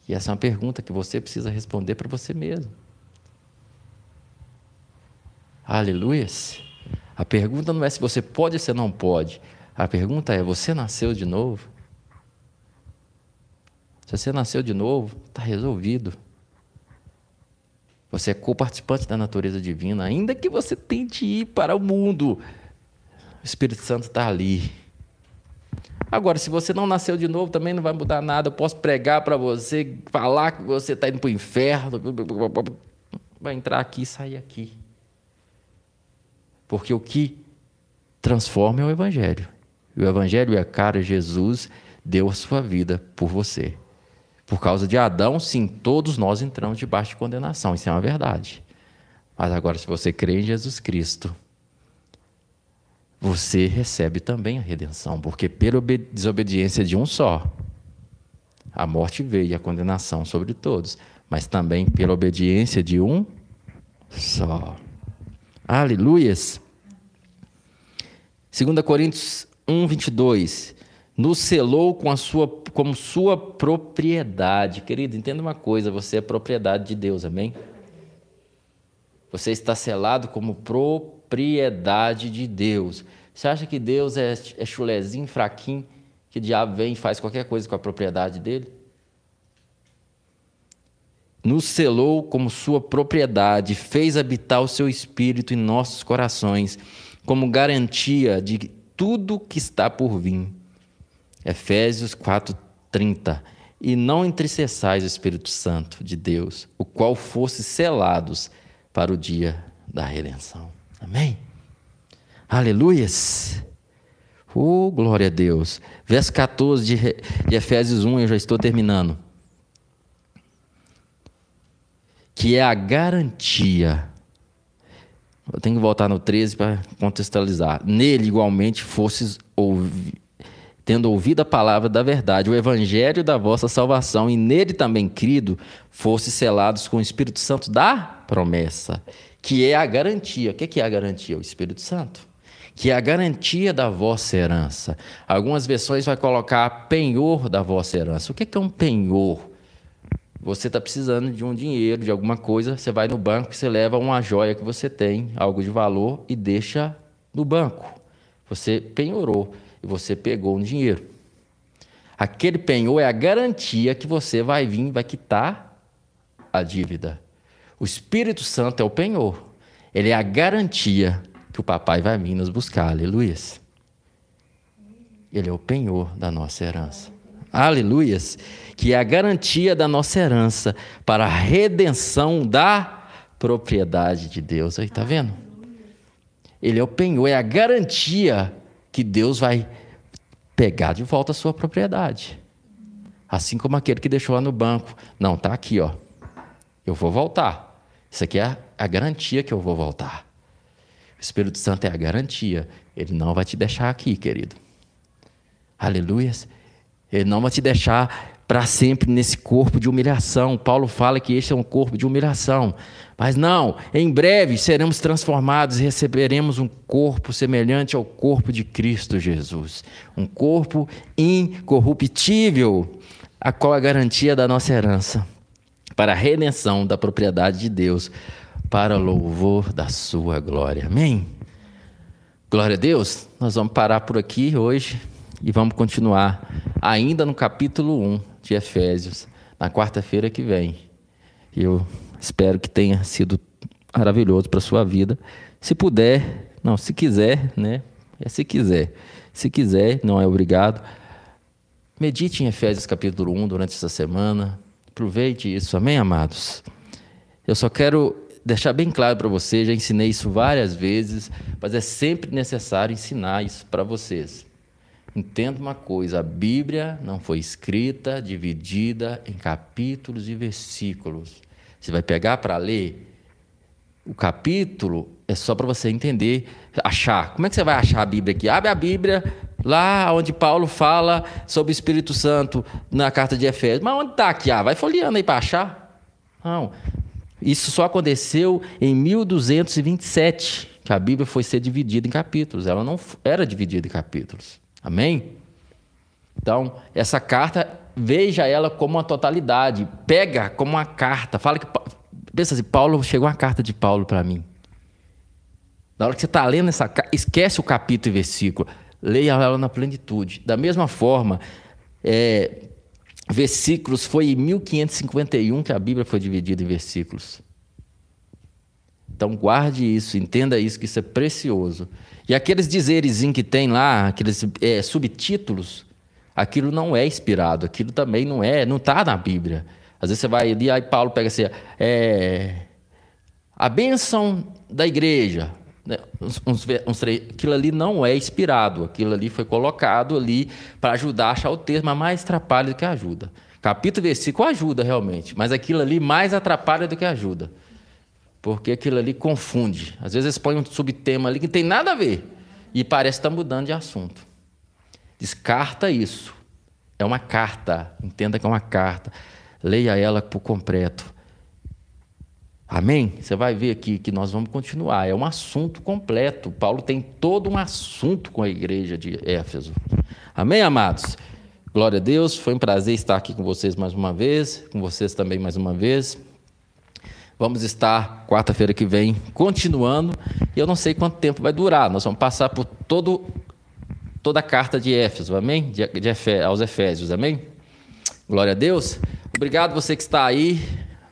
E essa é uma pergunta que você precisa responder para você mesmo. Aleluias. A pergunta não é se você pode ou se não pode. A pergunta é: você nasceu de novo? Se você nasceu de novo, está resolvido. Você é co-participante da natureza divina, ainda que você tente ir para o mundo. O Espírito Santo está ali. Agora, se você não nasceu de novo, também não vai mudar nada. Eu posso pregar para você, falar que você está indo para o inferno. Vai entrar aqui e sair aqui. Porque o que transforma é o Evangelho. E o Evangelho é, cara, Jesus deu a sua vida por você. Por causa de Adão, sim, todos nós entramos debaixo de condenação, isso é uma verdade. Mas agora, se você crê em Jesus Cristo, você recebe também a redenção, porque pela desobediência de um só, a morte veio e a condenação sobre todos, mas também pela obediência de um só. Aleluias. 2 Coríntios 1, 22 nos selou com a sua, como sua propriedade. Querido, entenda uma coisa: você é propriedade de Deus, amém? Você está selado como propriedade de Deus. Você acha que Deus é, é chulezinho, fraquinho, que o diabo vem e faz qualquer coisa com a propriedade dele? Nos selou como sua propriedade, fez habitar o seu espírito em nossos corações, como garantia de tudo que está por vir Efésios 4:30. E não entristeçais o Espírito Santo de Deus, o qual fosse selados para o dia da redenção. Amém. Aleluias. Oh, glória a Deus. Verso 14 de, de Efésios 1, eu já estou terminando. Que é a garantia. Eu tenho que voltar no 13 para contextualizar. Nele, igualmente, fosses ouvidos tendo ouvido a palavra da verdade, o evangelho da vossa salvação, e nele também crido, fosse selados com o Espírito Santo da promessa, que é a garantia. O que é a garantia? O Espírito Santo. Que é a garantia da vossa herança. Algumas versões vai colocar penhor da vossa herança. O que é um penhor? Você está precisando de um dinheiro, de alguma coisa, você vai no banco, você leva uma joia que você tem, algo de valor, e deixa no banco. Você penhorou e você pegou um dinheiro. Aquele penhor é a garantia que você vai vir vai quitar a dívida. O Espírito Santo é o penhor. Ele é a garantia que o papai vai vir nos buscar. Aleluias. Ele é o penhor da nossa herança. Aleluias. Que é a garantia da nossa herança para a redenção da propriedade de Deus. Aí, tá vendo? Ele é o penhor, é a garantia que Deus vai pegar de volta a sua propriedade. Assim como aquele que deixou lá no banco. Não, está aqui, ó. Eu vou voltar. Isso aqui é a garantia que eu vou voltar. O Espírito Santo é a garantia. Ele não vai te deixar aqui, querido. Aleluias. Ele não vai te deixar para sempre nesse corpo de humilhação. Paulo fala que este é um corpo de humilhação. Mas não, em breve seremos transformados e receberemos um corpo semelhante ao corpo de Cristo Jesus. Um corpo incorruptível, a qual é a garantia da nossa herança, para a redenção da propriedade de Deus, para louvor da sua glória. Amém? Glória a Deus. Nós vamos parar por aqui hoje e vamos continuar ainda no capítulo 1 de Efésios, na quarta-feira que vem. Eu espero que tenha sido maravilhoso para a sua vida. Se puder, não, se quiser, né? É se quiser. Se quiser, não é obrigado. Medite em Efésios capítulo 1 durante essa semana. Aproveite isso, amém, amados? Eu só quero deixar bem claro para vocês, já ensinei isso várias vezes, mas é sempre necessário ensinar isso para vocês. Entenda uma coisa: a Bíblia não foi escrita, dividida em capítulos e versículos. Você vai pegar para ler o capítulo, é só para você entender, achar. Como é que você vai achar a Bíblia aqui? Abre a Bíblia lá onde Paulo fala sobre o Espírito Santo na carta de Efésios. Mas onde está aqui? Ah, vai folheando aí para achar. Não. Isso só aconteceu em 1227, que a Bíblia foi ser dividida em capítulos. Ela não era dividida em capítulos. Amém? Então, essa carta, veja ela como uma totalidade. Pega como uma carta. Fala que. Pensa assim, Paulo, chegou uma carta de Paulo para mim. Na hora que você está lendo essa esquece o capítulo e versículo. Leia ela na plenitude. Da mesma forma, é, versículos, foi em 1551 que a Bíblia foi dividida em versículos. Então guarde isso, entenda isso, que isso é precioso. E aqueles dizeres que tem lá, aqueles é, subtítulos, aquilo não é inspirado, aquilo também não é, não está na Bíblia. Às vezes você vai ali, aí Paulo pega assim, é, a bênção da igreja, né, uns, uns, uns, aquilo ali não é inspirado, aquilo ali foi colocado ali para ajudar a achar o termo, mas mais atrapalha do que ajuda. Capítulo versículo ajuda realmente, mas aquilo ali mais atrapalha do que ajuda. Porque aquilo ali confunde. Às vezes põe um subtema ali que não tem nada a ver e parece estar tá mudando de assunto. Descarta isso. É uma carta, entenda que é uma carta. Leia ela por completo. Amém? Você vai ver aqui que nós vamos continuar. É um assunto completo. Paulo tem todo um assunto com a igreja de Éfeso. Amém, amados? Glória a Deus. Foi um prazer estar aqui com vocês mais uma vez, com vocês também mais uma vez. Vamos estar quarta-feira que vem continuando. E eu não sei quanto tempo vai durar. Nós vamos passar por todo, toda a carta de Éfeso, amém? De, de aos Efésios, amém? Glória a Deus. Obrigado você que está aí.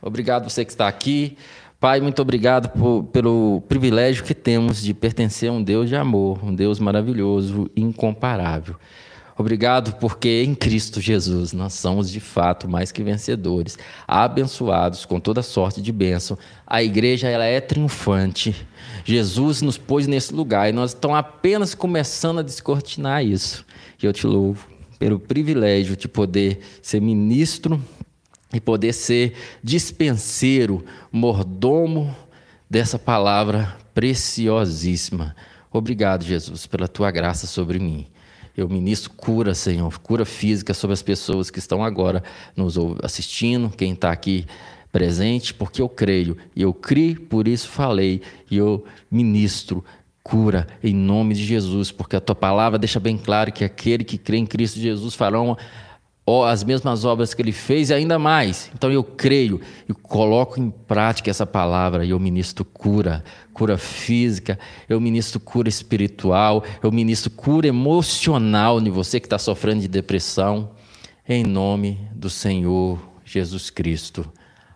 Obrigado você que está aqui. Pai, muito obrigado por, pelo privilégio que temos de pertencer a um Deus de amor, um Deus maravilhoso, incomparável. Obrigado porque em Cristo Jesus nós somos de fato mais que vencedores, abençoados com toda sorte de bênção. A igreja ela é triunfante. Jesus nos pôs nesse lugar e nós estamos apenas começando a descortinar isso. E eu te louvo pelo privilégio de poder ser ministro e poder ser dispenseiro, mordomo dessa palavra preciosíssima. Obrigado, Jesus, pela tua graça sobre mim. Eu ministro cura, Senhor, cura física sobre as pessoas que estão agora nos assistindo, quem está aqui presente, porque eu creio, eu criei, por isso falei, e eu ministro cura em nome de Jesus, porque a tua palavra deixa bem claro que aquele que crê em Cristo Jesus farão as mesmas obras que ele fez e ainda mais. Então eu creio e coloco em prática essa palavra e eu ministro cura, cura física, eu ministro cura espiritual, eu ministro cura emocional em você que está sofrendo de depressão, em nome do Senhor Jesus Cristo.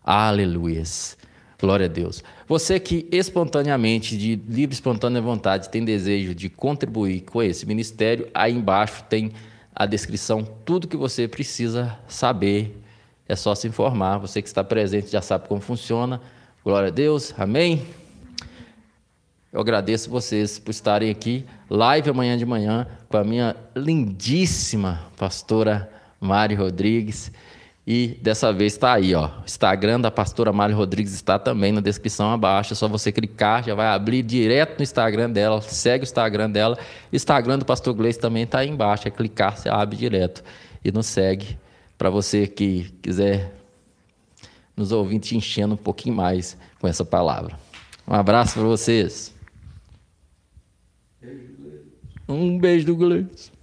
Aleluias. Glória a Deus. Você que espontaneamente, de livre espontânea vontade, tem desejo de contribuir com esse ministério, aí embaixo tem a descrição, tudo que você precisa saber. É só se informar. Você que está presente já sabe como funciona. Glória a Deus. Amém. Eu agradeço vocês por estarem aqui. Live amanhã de manhã com a minha lindíssima pastora Mari Rodrigues. E dessa vez está aí, ó. Instagram da pastora Mari Rodrigues está também na descrição abaixo. É só você clicar, já vai abrir direto no Instagram dela. Segue o Instagram dela. Instagram do pastor Gleice também está aí embaixo. É clicar, você abre direto. E nos segue. Para você que quiser nos ouvir te enchendo um pouquinho mais com essa palavra. Um abraço para vocês. Um beijo do Gleice.